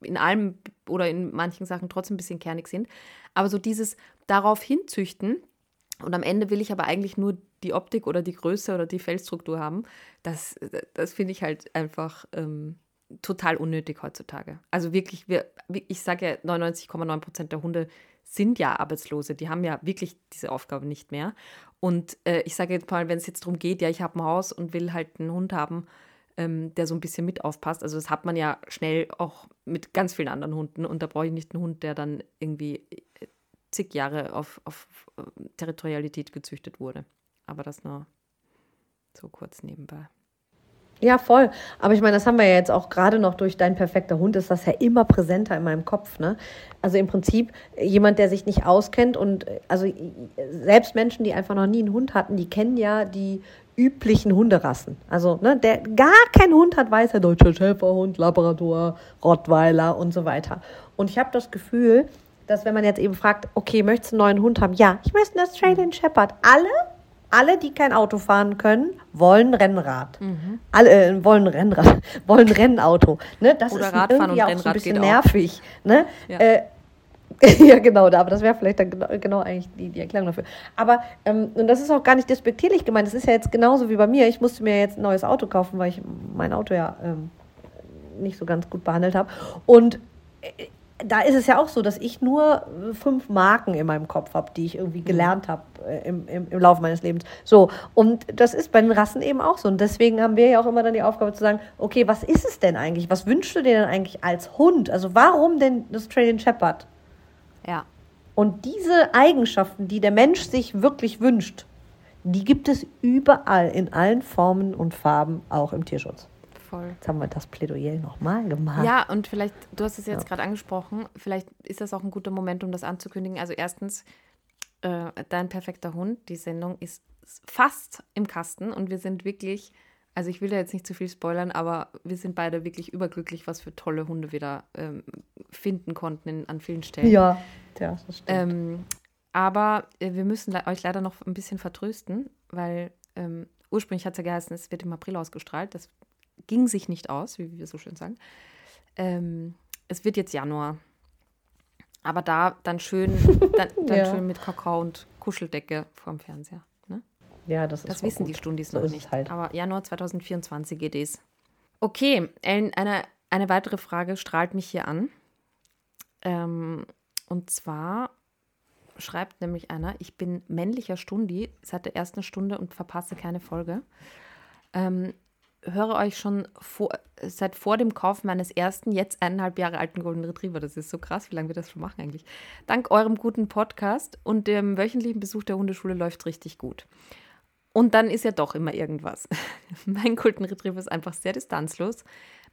in allem oder in manchen Sachen trotzdem ein bisschen kernig sind. Aber so dieses darauf hinzüchten und am Ende will ich aber eigentlich nur die Optik oder die Größe oder die Fellstruktur haben, das, das finde ich halt einfach ähm, total unnötig heutzutage. Also wirklich, wir, ich sage ja, 99,9 Prozent der Hunde sind ja Arbeitslose. Die haben ja wirklich diese Aufgabe nicht mehr. Und äh, ich sage jetzt mal, wenn es jetzt darum geht, ja, ich habe ein Haus und will halt einen Hund haben, ähm, der so ein bisschen mit aufpasst. Also das hat man ja schnell auch mit ganz vielen anderen Hunden. Und da brauche ich nicht einen Hund, der dann irgendwie äh, zig Jahre auf, auf äh, Territorialität gezüchtet wurde. Aber das nur so kurz nebenbei. Ja, voll. Aber ich meine, das haben wir ja jetzt auch gerade noch durch dein perfekter Hund, ist das ja immer präsenter in meinem Kopf. Ne? Also im Prinzip jemand, der sich nicht auskennt und also äh, selbst Menschen, die einfach noch nie einen Hund hatten, die kennen ja die üblichen Hunderassen. Also ne, der gar keinen Hund hat, weiß er deutscher Schäferhund, Labrador, Rottweiler und so weiter. Und ich habe das Gefühl, dass wenn man jetzt eben fragt, okay, möchtest du einen neuen Hund haben? Ja, ich möchte einen Australian Shepherd. Alle alle, die kein Auto fahren können, wollen Rennrad. Mhm. Alle äh, wollen Rennrad, wollen Rennauto. Ne? Das Oder ist Radfahren irgendwie und auch so ein bisschen nervig. Ne? Ja. Äh, ja, genau, aber das wäre vielleicht dann genau, genau eigentlich die, die Erklärung dafür. Aber, ähm, und das ist auch gar nicht despektierlich gemeint, das ist ja jetzt genauso wie bei mir. Ich musste mir jetzt ein neues Auto kaufen, weil ich mein Auto ja ähm, nicht so ganz gut behandelt habe. Und äh, da ist es ja auch so, dass ich nur äh, fünf Marken in meinem Kopf habe, die ich irgendwie gelernt habe äh, im, im, im Laufe meines Lebens. So, und das ist bei den Rassen eben auch so. Und deswegen haben wir ja auch immer dann die Aufgabe zu sagen, okay, was ist es denn eigentlich? Was wünschst du dir denn eigentlich als Hund? Also warum denn das Australian Shepherd? Ja. Und diese Eigenschaften, die der Mensch sich wirklich wünscht, die gibt es überall, in allen Formen und Farben, auch im Tierschutz. Voll. Jetzt haben wir das Plädoyer nochmal gemacht. Ja, und vielleicht, du hast es jetzt gerade angesprochen, vielleicht ist das auch ein guter Moment, um das anzukündigen. Also erstens, äh, dein perfekter Hund, die Sendung ist fast im Kasten und wir sind wirklich, also ich will da jetzt nicht zu viel spoilern, aber wir sind beide wirklich überglücklich, was für tolle Hunde wir da ähm, finden konnten in, an vielen Stellen. Ja, ja das stimmt. Ähm, aber äh, wir müssen le euch leider noch ein bisschen vertrösten, weil ähm, ursprünglich hat es ja geheißen, es wird im April ausgestrahlt. Das ging sich nicht aus, wie wir so schön sagen. Ähm, es wird jetzt Januar. Aber da dann schön, dann, dann Ja. schön mit Kakao und Kuscheldecke vorm Fernseher. Ne? ja, das ist Das wissen gut. die Stundis So noch nicht. halt. Aber Januar 2024 geht es. Okay, Ellen, eine, eine weitere Frage strahlt mich hier an. Ähm, und zwar schreibt nämlich einer, ich bin männlicher Stundi seit der ersten Stunde und verpasse keine Folge. Ähm, höre euch schon vor, seit vor dem Kauf meines ersten, jetzt eineinhalb Jahre alten Golden Retriever. Das ist so krass, wie lange wir das schon machen eigentlich. Dank eurem guten Podcast und dem wöchentlichen Besuch der Hundeschule läuft richtig gut. Und dann ist ja doch immer irgendwas. mein Golden Retriever ist einfach sehr distanzlos,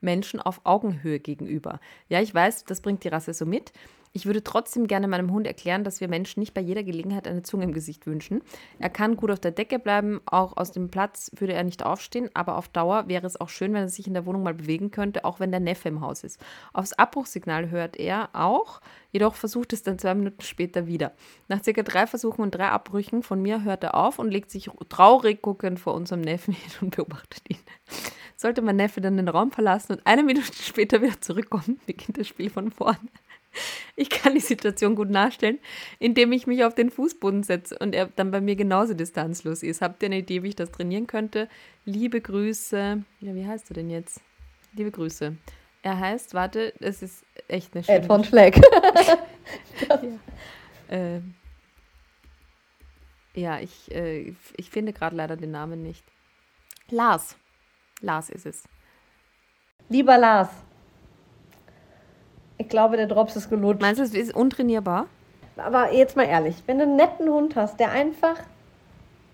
Menschen auf Augenhöhe gegenüber. Ja, ich weiß, das bringt die Rasse so mit. Ich würde trotzdem gerne meinem Hund erklären, dass wir Menschen nicht bei jeder Gelegenheit eine Zunge im Gesicht wünschen. Er kann gut auf der Decke bleiben, auch aus dem Platz würde er nicht aufstehen, aber auf Dauer wäre es auch schön, wenn er sich in der Wohnung mal bewegen könnte, auch wenn der Neffe im Haus ist. Aufs Abbruchsignal hört er auch, jedoch versucht es dann zwei Minuten später wieder. Nach circa drei Versuchen und drei Abbrüchen von mir hört er auf und legt sich traurig guckend vor unserem Neffen hin und beobachtet ihn. Sollte mein Neffe dann den Raum verlassen und eine Minute später wieder zurückkommen, beginnt das Spiel von vorne. Ich kann die Situation gut nachstellen, indem ich mich auf den Fußboden setze und er dann bei mir genauso distanzlos ist. Habt ihr eine Idee, wie ich das trainieren könnte? Liebe Grüße. Ja, wie heißt er denn jetzt? Liebe Grüße. Er heißt, warte, es ist echt eine Ed von schöne. Schleck. Äh, ja, ich, äh, ich finde gerade leider den Namen nicht. Lars. Lars ist es. Lieber Lars, ich glaube, der Drops ist gelutscht. Meinst du, es ist untrainierbar? Aber jetzt mal ehrlich, wenn du einen netten Hund hast, der einfach,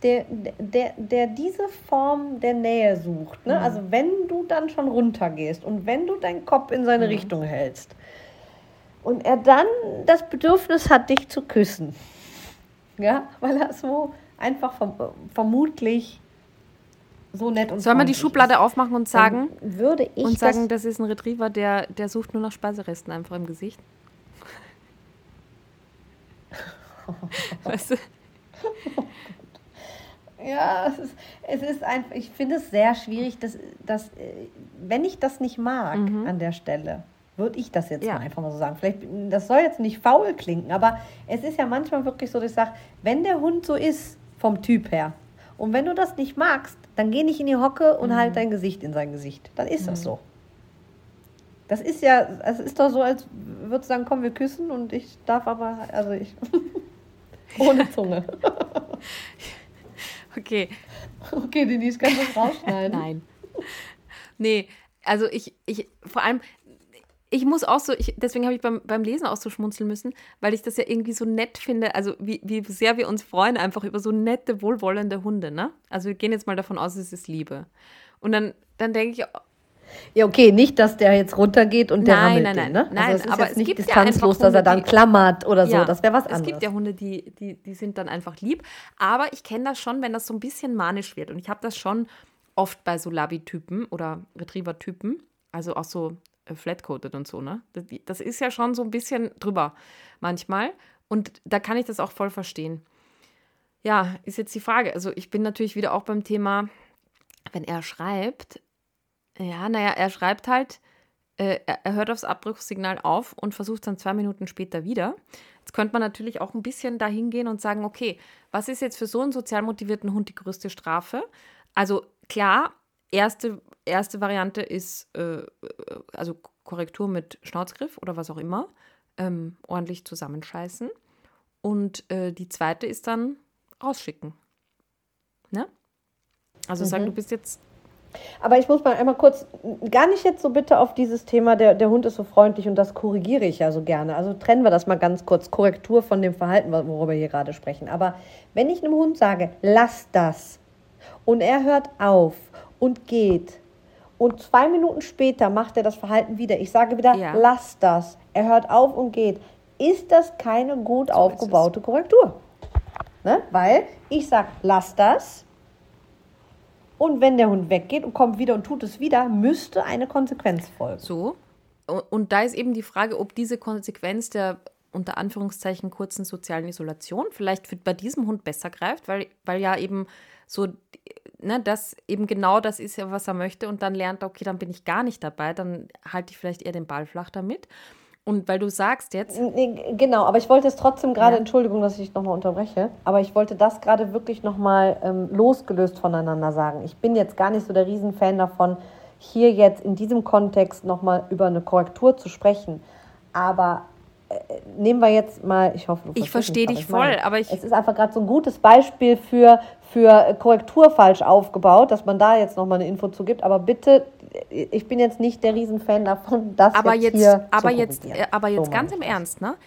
der, der, der diese Form der Nähe sucht, ne? also wenn du dann schon runtergehst und wenn du deinen Kopf in seine Richtung hältst und er dann das Bedürfnis hat, dich zu küssen, ja, weil er so einfach verm vermutlich so nett und Sollen wir die Schublade ist, aufmachen und sagen, würde ich und sagen, das, das ist ein Retriever, der, der sucht nur nach Speiseresten einfach im Gesicht? Weißt du? Ja, es ist, es ist einfach, ich finde es sehr schwierig, dass, dass äh, wenn ich das nicht mag an der Stelle, würde ich das jetzt Ja. mal einfach mal so sagen. Vielleicht, das soll jetzt nicht faul klingen, aber es ist ja manchmal wirklich so, dass ich sage, wenn der Hund so ist, vom Typ her, und wenn du das nicht magst, dann geh nicht in die Hocke und halt dein Gesicht in sein Gesicht. Dann ist das so. Das ist ja, es ist doch so, als würdest du sagen, komm, wir küssen und ich darf aber, also ich, ohne Zunge. Okay, Okay, Denise, kannst du das rausschneiden? nein. Nee, also ich, ich, vor allem, ich muss auch so, ich, deswegen habe ich beim, beim Lesen auch so schmunzeln müssen, weil ich das ja irgendwie so nett finde, also wie, wie sehr wir uns freuen einfach über so nette, wohlwollende Hunde, ne? Also wir gehen jetzt mal davon aus, es ist Liebe. Und dann, dann denke ich, Ja, okay, nicht, dass der jetzt runtergeht und der Nein, rammelt nein, den, nein. ne? Nein, also es ist aber jetzt es nicht gibt ja distanzlos, einfach dass er Hunde, dann klammert oder so. Ja, das wäre was Es anderes. gibt ja Hunde, die, die, die sind dann einfach lieb. Aber ich kenne das schon, wenn das so ein bisschen manisch wird. Und ich habe das schon oft bei so Labi-Typen oder Retriever-Typen, also auch so flat-coated und so, ne? Das, ist ja schon so ein bisschen drüber manchmal. Und da kann ich das auch voll verstehen. Ja, ist jetzt die Frage. Also ich bin natürlich wieder auch beim Thema, wenn er schreibt, ja, naja, er schreibt halt, äh, er hört aufs Abbruchssignal auf und versucht dann zwei Minuten später wieder. Jetzt könnte man natürlich auch ein bisschen dahin gehen und sagen, okay, was ist jetzt für so einen sozial motivierten Hund die größte Strafe? Also klar, erste, erste Variante ist äh, also Korrektur mit Schnauzgriff oder was auch immer, ähm, ordentlich zusammenscheißen. Und äh, die zweite ist dann rausschicken. Ne? Also mhm. sagen, du bist jetzt. Aber ich muss mal einmal kurz, gar nicht jetzt so bitte auf dieses Thema, der, der Hund ist so freundlich und das korrigiere ich ja so gerne. Also trennen wir das mal ganz kurz. Korrektur von dem Verhalten, worüber wir hier gerade sprechen. Aber wenn ich einem Hund sage, lass das und er hört auf und geht und zwei Minuten später macht er das Verhalten wieder, ich sage wieder, ja. lass das, er hört auf und geht, ist das keine gut so aufgebaute Korrektur. Ne? Weil ich sage, lass das. Und wenn der Hund weggeht und kommt wieder und tut es wieder, müsste eine Konsequenz folgen. So. Und da ist eben die Frage, ob diese Konsequenz der unter Anführungszeichen kurzen sozialen Isolation vielleicht für, bei diesem Hund besser greift, weil, weil ja eben so, ne, das eben genau das ist ja, was er möchte und dann lernt er, okay, dann bin ich gar nicht dabei, dann halte ich vielleicht eher den Ball flach damit. Und weil du sagst jetzt. Nee, genau, aber ich wollte es trotzdem gerade, ja. Entschuldigung, dass ich dich nochmal unterbreche, aber ich wollte das gerade wirklich nochmal ähm, losgelöst voneinander sagen. Ich bin jetzt gar nicht so der Riesenfan davon, hier jetzt in diesem Kontext nochmal über eine Korrektur zu sprechen. Aber nehmen wir jetzt mal, ich hoffe, du Ich verstehe dich voll, meine, aber ich. Es ist einfach gerade so ein gutes Beispiel für, für Korrektur falsch aufgebaut, dass man da jetzt nochmal eine Info zu gibt. Aber bitte ich bin jetzt nicht der Riesenfan davon, dass aber jetzt, jetzt hier aber jetzt, äh, aber jetzt so ganz im Ernst, ne?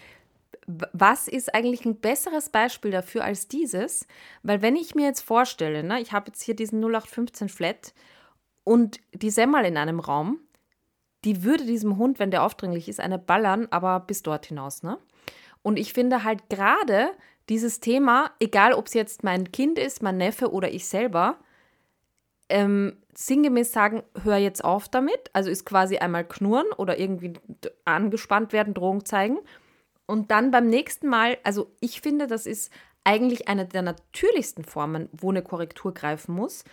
Was ist eigentlich ein besseres Beispiel dafür als dieses? Weil wenn ich mir jetzt vorstelle, ne, ich habe jetzt hier diesen 0815 Flat und die Semmel in einem Raum, die würde diesem Hund, wenn der aufdringlich ist, eine ballern, aber bis dort hinaus, ne? Und ich finde halt gerade dieses Thema, egal ob es jetzt mein Kind ist, mein Neffe oder ich selber, ähm, sinngemäß sagen, hör jetzt auf damit. Also ist quasi einmal knurren oder irgendwie angespannt werden, Drohung zeigen. Und dann beim nächsten Mal, also ich finde, das ist eigentlich eine der natürlichsten Formen, wo eine Korrektur greifen muss.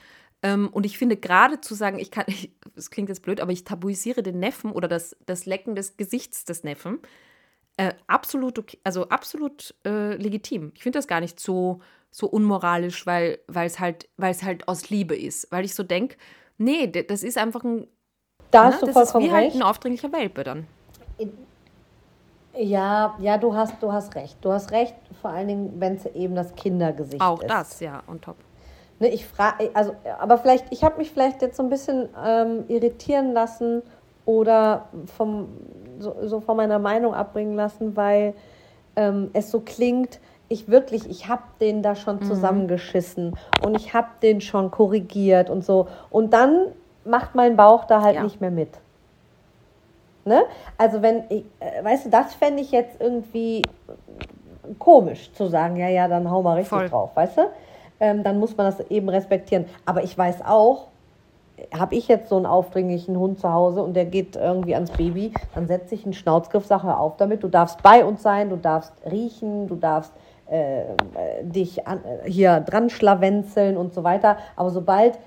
Ähm, und ich finde gerade zu sagen, ich kann, es klingt jetzt blöd, aber ich tabuisiere den Neffen oder das, das Lecken des Gesichts des Neffen, äh, absolut okay, also absolut äh, legitim. Ich finde das gar nicht so so unmoralisch, weil es halt, halt aus Liebe ist. Weil ich so denke, nee, das ist einfach ein. Da hast ne, du vollkommen ist wie halt ein aufdringlicher Welpe dann. Ja, ja, du hast, du hast recht. Du hast recht, vor allen Dingen, wenn es eben das Kindergesicht Auch ist. Auch das, ja, on top. Ne, ich frage, also, aber vielleicht, ich habe mich vielleicht jetzt so ein bisschen ähm, irritieren lassen oder vom, so, so, von meiner Meinung abbringen lassen, weil ähm, es so klingt, ich wirklich, ich habe den da schon mhm. zusammengeschissen und ich habe den schon korrigiert und so. Und dann macht mein Bauch da halt ja. nicht mehr mit. Ne? Also wenn ich, äh, weißt du, das fände ich jetzt irgendwie komisch zu sagen, ja, ja, dann hau mal richtig Voll. drauf, weißt du? Ähm, dann muss man das eben respektieren. Aber ich weiß auch, habe ich jetzt so einen aufdringlichen Hund zu Hause und der geht irgendwie ans Baby, dann setze ich einen Schnauzgriff, hör auf damit, du darfst bei uns sein, du darfst riechen, du darfst äh, dich an, hier dran schlawenzeln und so weiter. Aber sobald äh,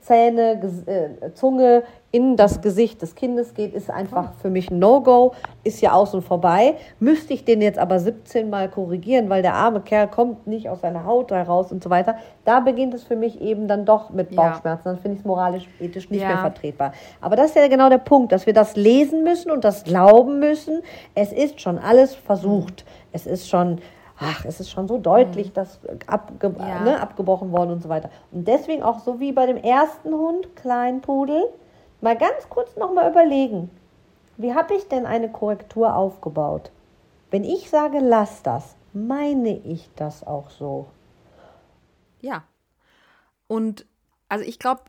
Zähne, äh, Zunge in das Gesicht des Kindes geht, ist einfach für mich ein No-Go, ist ja außen vorbei. Müsste ich den jetzt aber 17 Mal korrigieren, weil der arme Kerl kommt nicht aus seiner Haut heraus und so weiter, da beginnt es für mich eben dann doch mit Bauchschmerzen. Dann finde ich es moralisch, ethisch nicht ja. mehr vertretbar. Aber das ist ja genau der Punkt, dass wir das lesen müssen und das glauben müssen. Es ist schon alles versucht. Es ist schon ach, es ist schon so deutlich, mhm. dass abge ja. ne, abgebrochen worden und so weiter. Und deswegen auch so wie bei dem ersten Hund, Kleinpudel, mal ganz kurz nochmal überlegen, wie habe ich denn eine Korrektur aufgebaut? Wenn ich sage, lass das, meine ich das auch so? Ja. Und also ich glaube,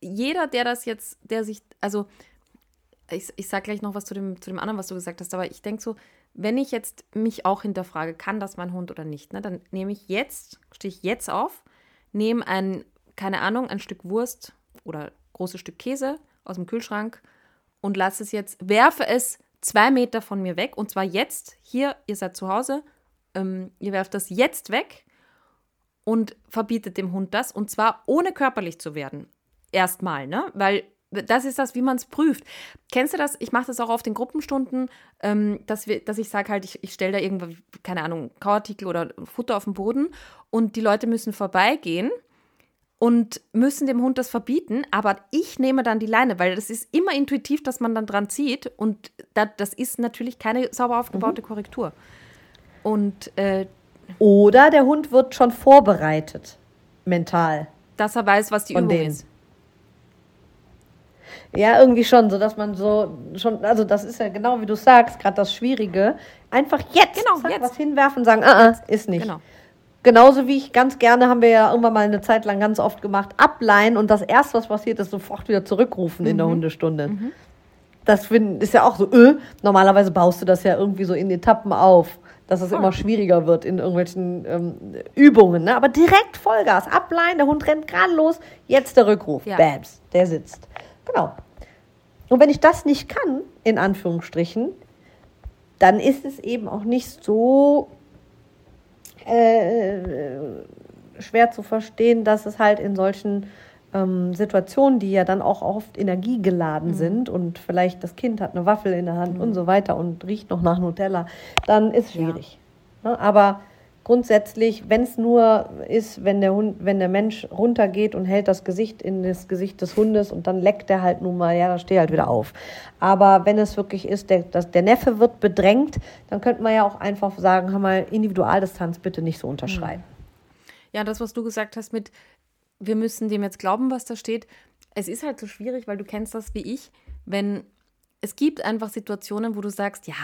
jeder, der das jetzt, der sich, also ich, ich sage gleich noch was zu dem, zu dem anderen, was du gesagt hast, aber ich denke so, wenn ich jetzt mich auch hinterfrage, kann das mein Hund oder nicht, ne, dann nehme ich jetzt, stehe ich jetzt auf, nehme ein, keine Ahnung, ein Stück Wurst oder großes Stück Käse aus dem Kühlschrank und lasse es jetzt, werfe es zwei Meter von mir weg und zwar jetzt, hier, ihr seid zu Hause, ähm, ihr werft das jetzt weg und verbietet dem Hund das und zwar ohne körperlich zu werden. Erstmal, ne? Weil das ist das, wie man es prüft. Kennst du das? Ich mache das auch auf den Gruppenstunden, ähm, dass, wir, dass ich sage halt, ich, ich stelle da irgendwo, keine Ahnung, Kauartikel oder Futter auf den Boden und die Leute müssen vorbeigehen und müssen dem Hund das verbieten, aber ich nehme dann die Leine, weil das ist immer intuitiv, dass man dann dran zieht und da, das ist natürlich keine sauber aufgebaute mhm. Korrektur. Und äh, oder der Hund wird schon vorbereitet mental, dass er weiß, was die Übung denen. ist. Ja, irgendwie schon, so dass man so schon, also das ist ja genau wie du sagst, gerade das Schwierige. Einfach jetzt, genau, zack, jetzt. was hinwerfen und sagen, ah, ah, ist nicht. Genau. Genauso wie ich ganz gerne, haben wir ja irgendwann mal eine Zeit lang ganz oft gemacht, ableihen und das erste, was passiert, ist sofort wieder zurückrufen mhm. in der mhm. Hundestunde. Mhm. Das find, ist ja auch so, öh, normalerweise baust du das ja irgendwie so in Etappen auf, dass es oh. immer schwieriger wird in irgendwelchen ähm, Übungen. Ne? Aber direkt Vollgas, ableihen, der Hund rennt gerade los, jetzt der Rückruf, ja. Bams, der sitzt. Genau. Und wenn ich das nicht kann, in Anführungsstrichen, dann ist es eben auch nicht so äh, schwer zu verstehen, dass es halt in solchen ähm, Situationen, die ja dann auch oft energiegeladen mhm. sind und vielleicht das Kind hat eine Waffel in der Hand mhm. und so weiter und riecht noch nach Nutella, dann ist es schwierig. Ja. Ne? Aber grundsätzlich, wenn es nur ist, wenn der Hund, wenn der Mensch runtergeht und hält das Gesicht in das Gesicht des Hundes und dann leckt er halt nun mal, ja, da steht halt wieder auf. Aber wenn es wirklich ist, der, das, der Neffe wird bedrängt, dann könnte man ja auch einfach sagen, hör mal, Individualdistanz bitte nicht so unterschreiben. Mhm. Ja, das, was du gesagt hast mit, wir müssen dem jetzt glauben, was da steht. Es ist halt so schwierig, weil du kennst das wie ich, wenn es gibt einfach Situationen, wo du sagst, ja,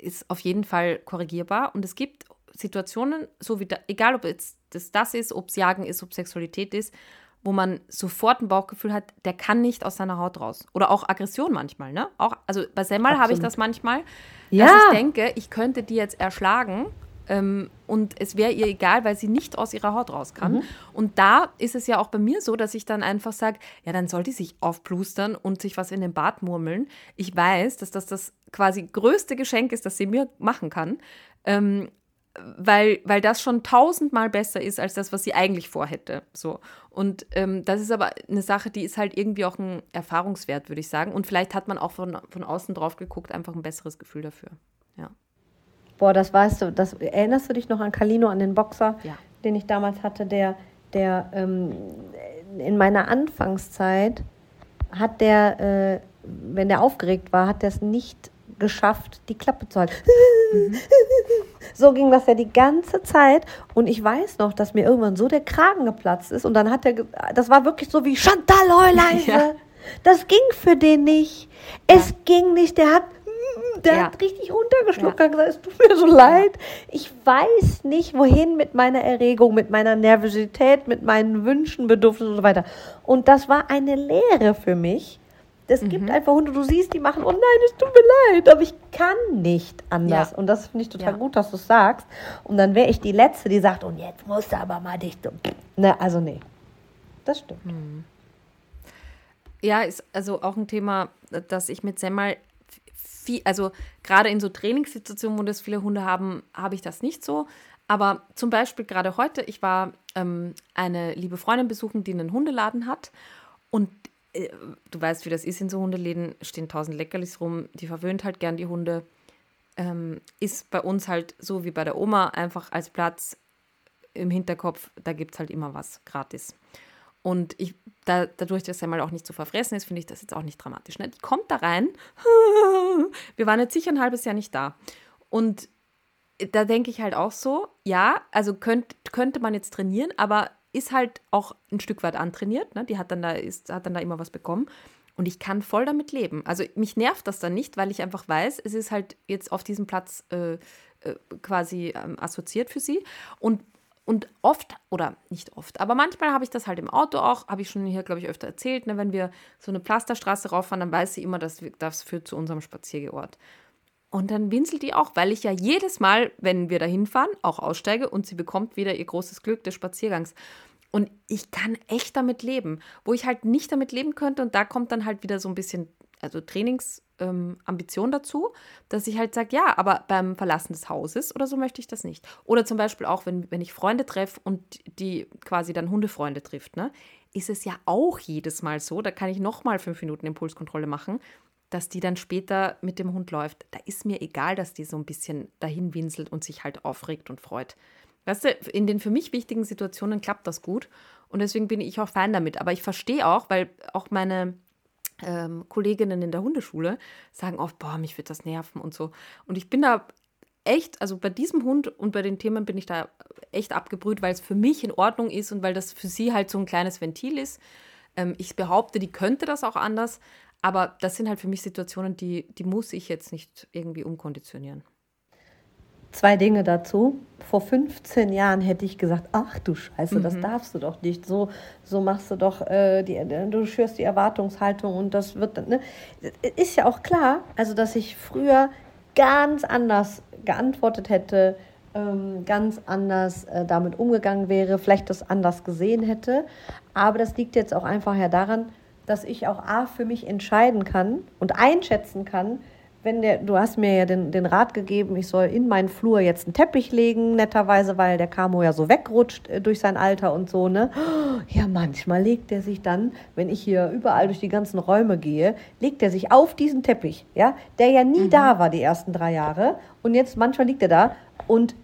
ist auf jeden Fall korrigierbar und es gibt Situationen, so wie da, egal ob jetzt das, das ist, ob es Jagen ist, ob Sexualität ist, wo man sofort ein Bauchgefühl hat, der kann nicht aus seiner Haut raus. Oder auch Aggression manchmal, ne? Auch, also bei Semmel habe ich das manchmal, ja. dass ich denke, ich könnte die jetzt erschlagen ähm, und es wäre ihr egal, weil sie nicht aus ihrer Haut raus kann. Mhm. Und da ist es ja auch bei mir so, dass ich dann einfach sage, ja, dann soll die sich aufplustern und sich was in den Bart murmeln. Ich weiß, dass das das quasi größte Geschenk ist, das sie mir machen kann. Ähm, weil, weil das schon tausendmal besser ist als das, was sie eigentlich vorhätte. So. Und ähm, das ist aber eine Sache, die ist halt irgendwie auch ein Erfahrungswert, würde ich sagen. Und vielleicht hat man auch von, von außen drauf geguckt, einfach ein besseres Gefühl dafür. Ja. Boah, das weißt du, das erinnerst du dich noch an Calino, an den Boxer, ja. den ich damals hatte, der, der ähm, in meiner Anfangszeit hat der, äh, wenn der aufgeregt war, hat der es nicht geschafft, die Klappe zu halten. Mhm. So ging das ja die ganze Zeit. Und ich weiß noch, dass mir irgendwann so der Kragen geplatzt ist. Und dann hat er, das war wirklich so wie Chantal Heuleise. Ja. Das ging für den nicht. Es ja. ging nicht. Der hat, der ja. hat richtig runtergeschluckt ja. und gesagt, es tut mir so leid. Ich weiß nicht, wohin mit meiner Erregung, mit meiner Nervosität, mit meinen Wünschen, Bedürfnissen und so weiter. Und das war eine Lehre für mich. Es mhm. gibt einfach Hunde, du siehst, die machen, oh nein, es tut mir leid, aber ich kann nicht anders. Ja. Und das finde ich total ja. gut, dass du es sagst. Und dann wäre ich die Letzte, die sagt, und jetzt musst du aber mal dich. Ne, also nee. Das stimmt. Mhm. Ja, ist also auch ein Thema, das ich mit Semmel viel, also gerade in so Trainingssituationen, wo das viele Hunde haben, habe ich das nicht so. Aber zum Beispiel gerade heute, ich war ähm, eine liebe Freundin besuchen, die einen Hundeladen hat. Und du weißt, wie das ist in so Hundeläden, stehen tausend Leckerlis rum, die verwöhnt halt gern die Hunde. Ähm, ist bei uns halt so wie bei der Oma einfach als Platz im Hinterkopf, da gibt es halt immer was gratis. Und ich, da, dadurch, dass er mal auch nicht zu verfressen ist, finde ich das jetzt auch nicht dramatisch. Ne? Die kommt da rein. Wir waren jetzt sicher ein halbes Jahr nicht da. Und da denke ich halt auch so, ja, also könnt, könnte man jetzt trainieren, aber ist halt auch ein Stück weit antrainiert. Ne? Die hat dann, da, ist, hat dann da immer was bekommen. Und ich kann voll damit leben. Also mich nervt das dann nicht, weil ich einfach weiß, es ist halt jetzt auf diesem Platz äh, äh, quasi ähm, assoziiert für sie. Und, und oft, oder nicht oft, aber manchmal habe ich das halt im Auto auch, habe ich schon hier, glaube ich, öfter erzählt. Ne? Wenn wir so eine Pflasterstraße rauffahren, dann weiß sie immer, dass das führt zu unserem Spaziergeort. Und dann winselt die auch, weil ich ja jedes Mal, wenn wir da hinfahren, auch aussteige und sie bekommt wieder ihr großes Glück des Spaziergangs. Und ich kann echt damit leben. Wo ich halt nicht damit leben könnte, und da kommt dann halt wieder so ein bisschen, also Trainingsding ähm, dazu, dass ich halt sage, ja, aber beim Verlassen des Hauses oder so möchte ich das nicht. Oder zum Beispiel auch, wenn, wenn ich Freunde treffe und die quasi dann Hundefreunde trifft, ne, ist es ja auch jedes Mal so, da kann ich nochmal fünf Minuten Impulskontrolle machen, dass die dann später mit dem Hund läuft. Da ist mir egal, dass die so ein bisschen dahin winselt und sich halt aufregt und freut. Weißt du, in den für mich wichtigen Situationen klappt das gut und deswegen bin ich auch Fan damit. Aber ich verstehe auch, weil auch meine ähm, Kolleginnen in der Hundeschule sagen oft, boah, mich wird das nerven und so. Und ich bin da echt, also bei diesem Hund und bei den Themen bin ich da echt abgebrüht, weil es für mich in Ordnung ist und weil das für sie halt so ein kleines Ventil ist. Ähm, ich behaupte, die könnte das auch anders, aber das sind halt für mich Situationen, die, die muss ich jetzt nicht irgendwie umkonditionieren. Zwei Dinge dazu. Vor 15 Jahren hätte ich gesagt, ach du Scheiße, mhm. das darfst du doch nicht. So, so machst du doch, äh, die, du schürst die Erwartungshaltung und das wird, ne? Ist ja auch klar, also dass ich früher ganz anders geantwortet hätte, ähm, ganz anders äh, damit umgegangen wäre, vielleicht das anders gesehen hätte. Aber das liegt jetzt auch einfach ja daran, dass ich auch A für mich entscheiden kann und einschätzen kann, wenn der, du hast mir ja den, den Rat gegeben, ich soll in meinen Flur jetzt einen Teppich legen, netterweise, weil der Camo ja so wegrutscht äh, durch sein Alter und so, ne? Ja, manchmal legt er sich dann, wenn ich hier überall durch die ganzen Räume gehe, legt er sich auf diesen Teppich, ja, der ja nie mhm. da war die ersten drei Jahre. Und jetzt manchmal liegt er da und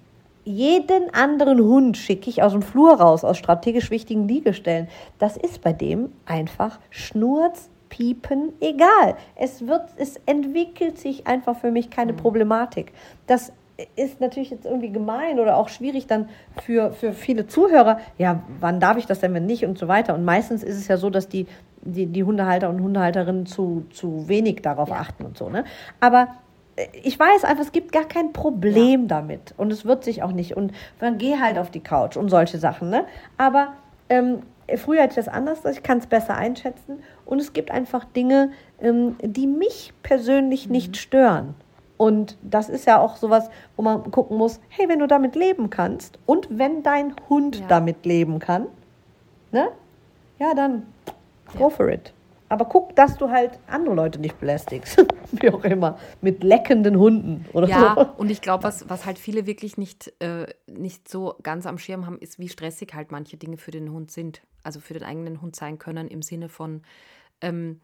jeden anderen Hund schicke ich aus dem Flur raus, aus strategisch wichtigen Liegestellen. Das ist bei dem einfach Schnurz piepen, egal. Es wird, es entwickelt sich einfach für mich keine mhm. Problematik. Das ist natürlich jetzt irgendwie gemein oder auch schwierig dann für, für viele Zuhörer. Ja, wann darf ich das denn, wenn nicht und so weiter. Und meistens ist es ja so, dass die, die, die Hundehalter und Hundehalterinnen zu, zu wenig darauf ja. achten und so. Ne? Aber ich weiß einfach, es gibt gar kein Problem ja. damit. Und es wird sich auch nicht. Und dann geh halt auf die Couch und solche Sachen. Ne? Aber ähm, früher hatte ich das anders, ich kann es besser einschätzen. Und es gibt einfach Dinge, ähm, die mich persönlich mhm. nicht stören. Und das ist ja auch sowas, wo man gucken muss, hey, wenn du damit leben kannst und wenn dein Hund ja. damit leben kann, ne? Ja, dann go ja. for it. Aber guck, dass du halt andere Leute nicht belästigst. Wie auch immer. Mit leckenden Hunden oder ja, so. und ich glaube, was, was halt viele wirklich nicht, äh, nicht so ganz am Schirm haben, ist, wie stressig halt manche Dinge für den Hund sind. Also für den eigenen Hund sein können im Sinne von, ähm,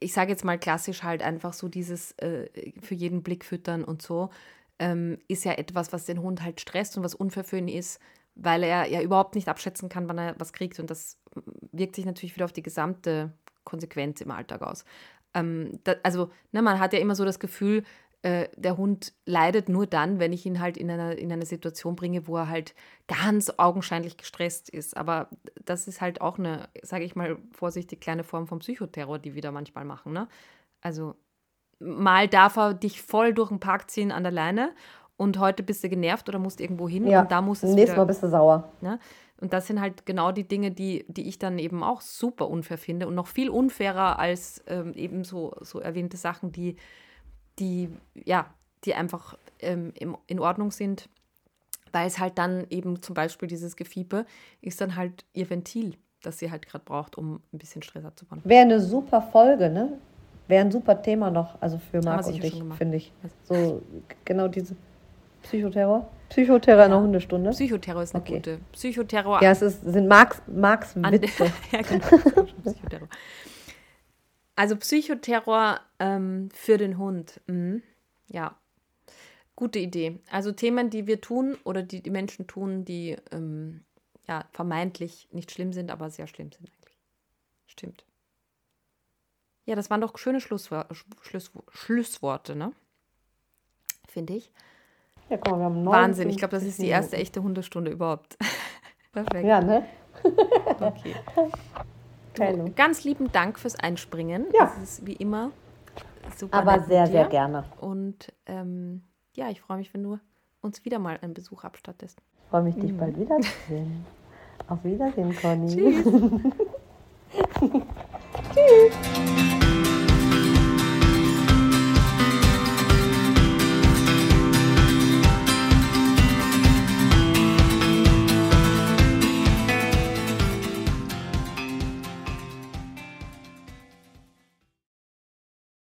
ich sage jetzt mal klassisch halt einfach so dieses äh, für jeden Blick füttern und so, ähm, ist ja etwas, was den Hund halt stresst und was unfair für ihn ist, weil er ja überhaupt nicht abschätzen kann, wann er was kriegt. Und das wirkt sich natürlich wieder auf die gesamte Konsequenz im Alltag aus. Ähm, da, also, ne, man hat ja immer so das Gefühl, äh, der Hund leidet nur dann, wenn ich ihn halt in, einer, in eine Situation bringe, wo er halt ganz augenscheinlich gestresst ist. Aber das ist halt auch eine, sage ich mal vorsichtig, kleine Form von Psychoterror, die wir da manchmal machen. Ne? Also mal darf er dich voll durch den Park ziehen an der Leine und heute bist du genervt oder musst irgendwo hin ja. und da muss es Nächstes Mal bist du sauer. Ne? Und das sind halt genau die Dinge, die, die ich dann eben auch super unfair finde und noch viel unfairer als ähm, eben so, so erwähnte Sachen, die, die, ja, die einfach ähm, im, in Ordnung sind, weil es halt dann eben zum Beispiel dieses Gefiepe ist dann halt ihr Ventil, das sie halt gerade braucht, um ein bisschen Stress abzubauen. Wäre eine super Folge, ne? Wäre ein super Thema noch, also für Marc und dich, finde ich. So genau diese Psychoterror? Psychoterror ja. in einer Hundestunde? Psychoterror ist eine okay. gute. Psychoterror. Ja, es ist, sind Marx, Marx Witze. ja, genau. Psychoterror. Also Psychoterror ähm, für den Hund. Mhm. Ja, gute Idee. Also Themen, die wir tun oder die die Menschen tun, die ähm, ja, vermeintlich nicht schlimm sind, aber sehr schlimm sind eigentlich. Stimmt. Ja, das waren doch schöne Schlusswor Schluss Schlussworte, ne? Finde ich. Ja, komm, wir haben Wahnsinn, ich glaube, das ist die erste echte Hundestunde überhaupt. Perfekt. Ja, ne? okay. Du, ganz lieben Dank fürs Einspringen. Ja. Das ist wie immer super. Aber sehr, sehr gerne. Und ähm, ja, ich freue mich, wenn du uns wieder mal einen Besuch abstattest. Ich freue mich, dich mhm. bald wiederzusehen. Auf Wiedersehen, Conny. Tschüss. Tschüss.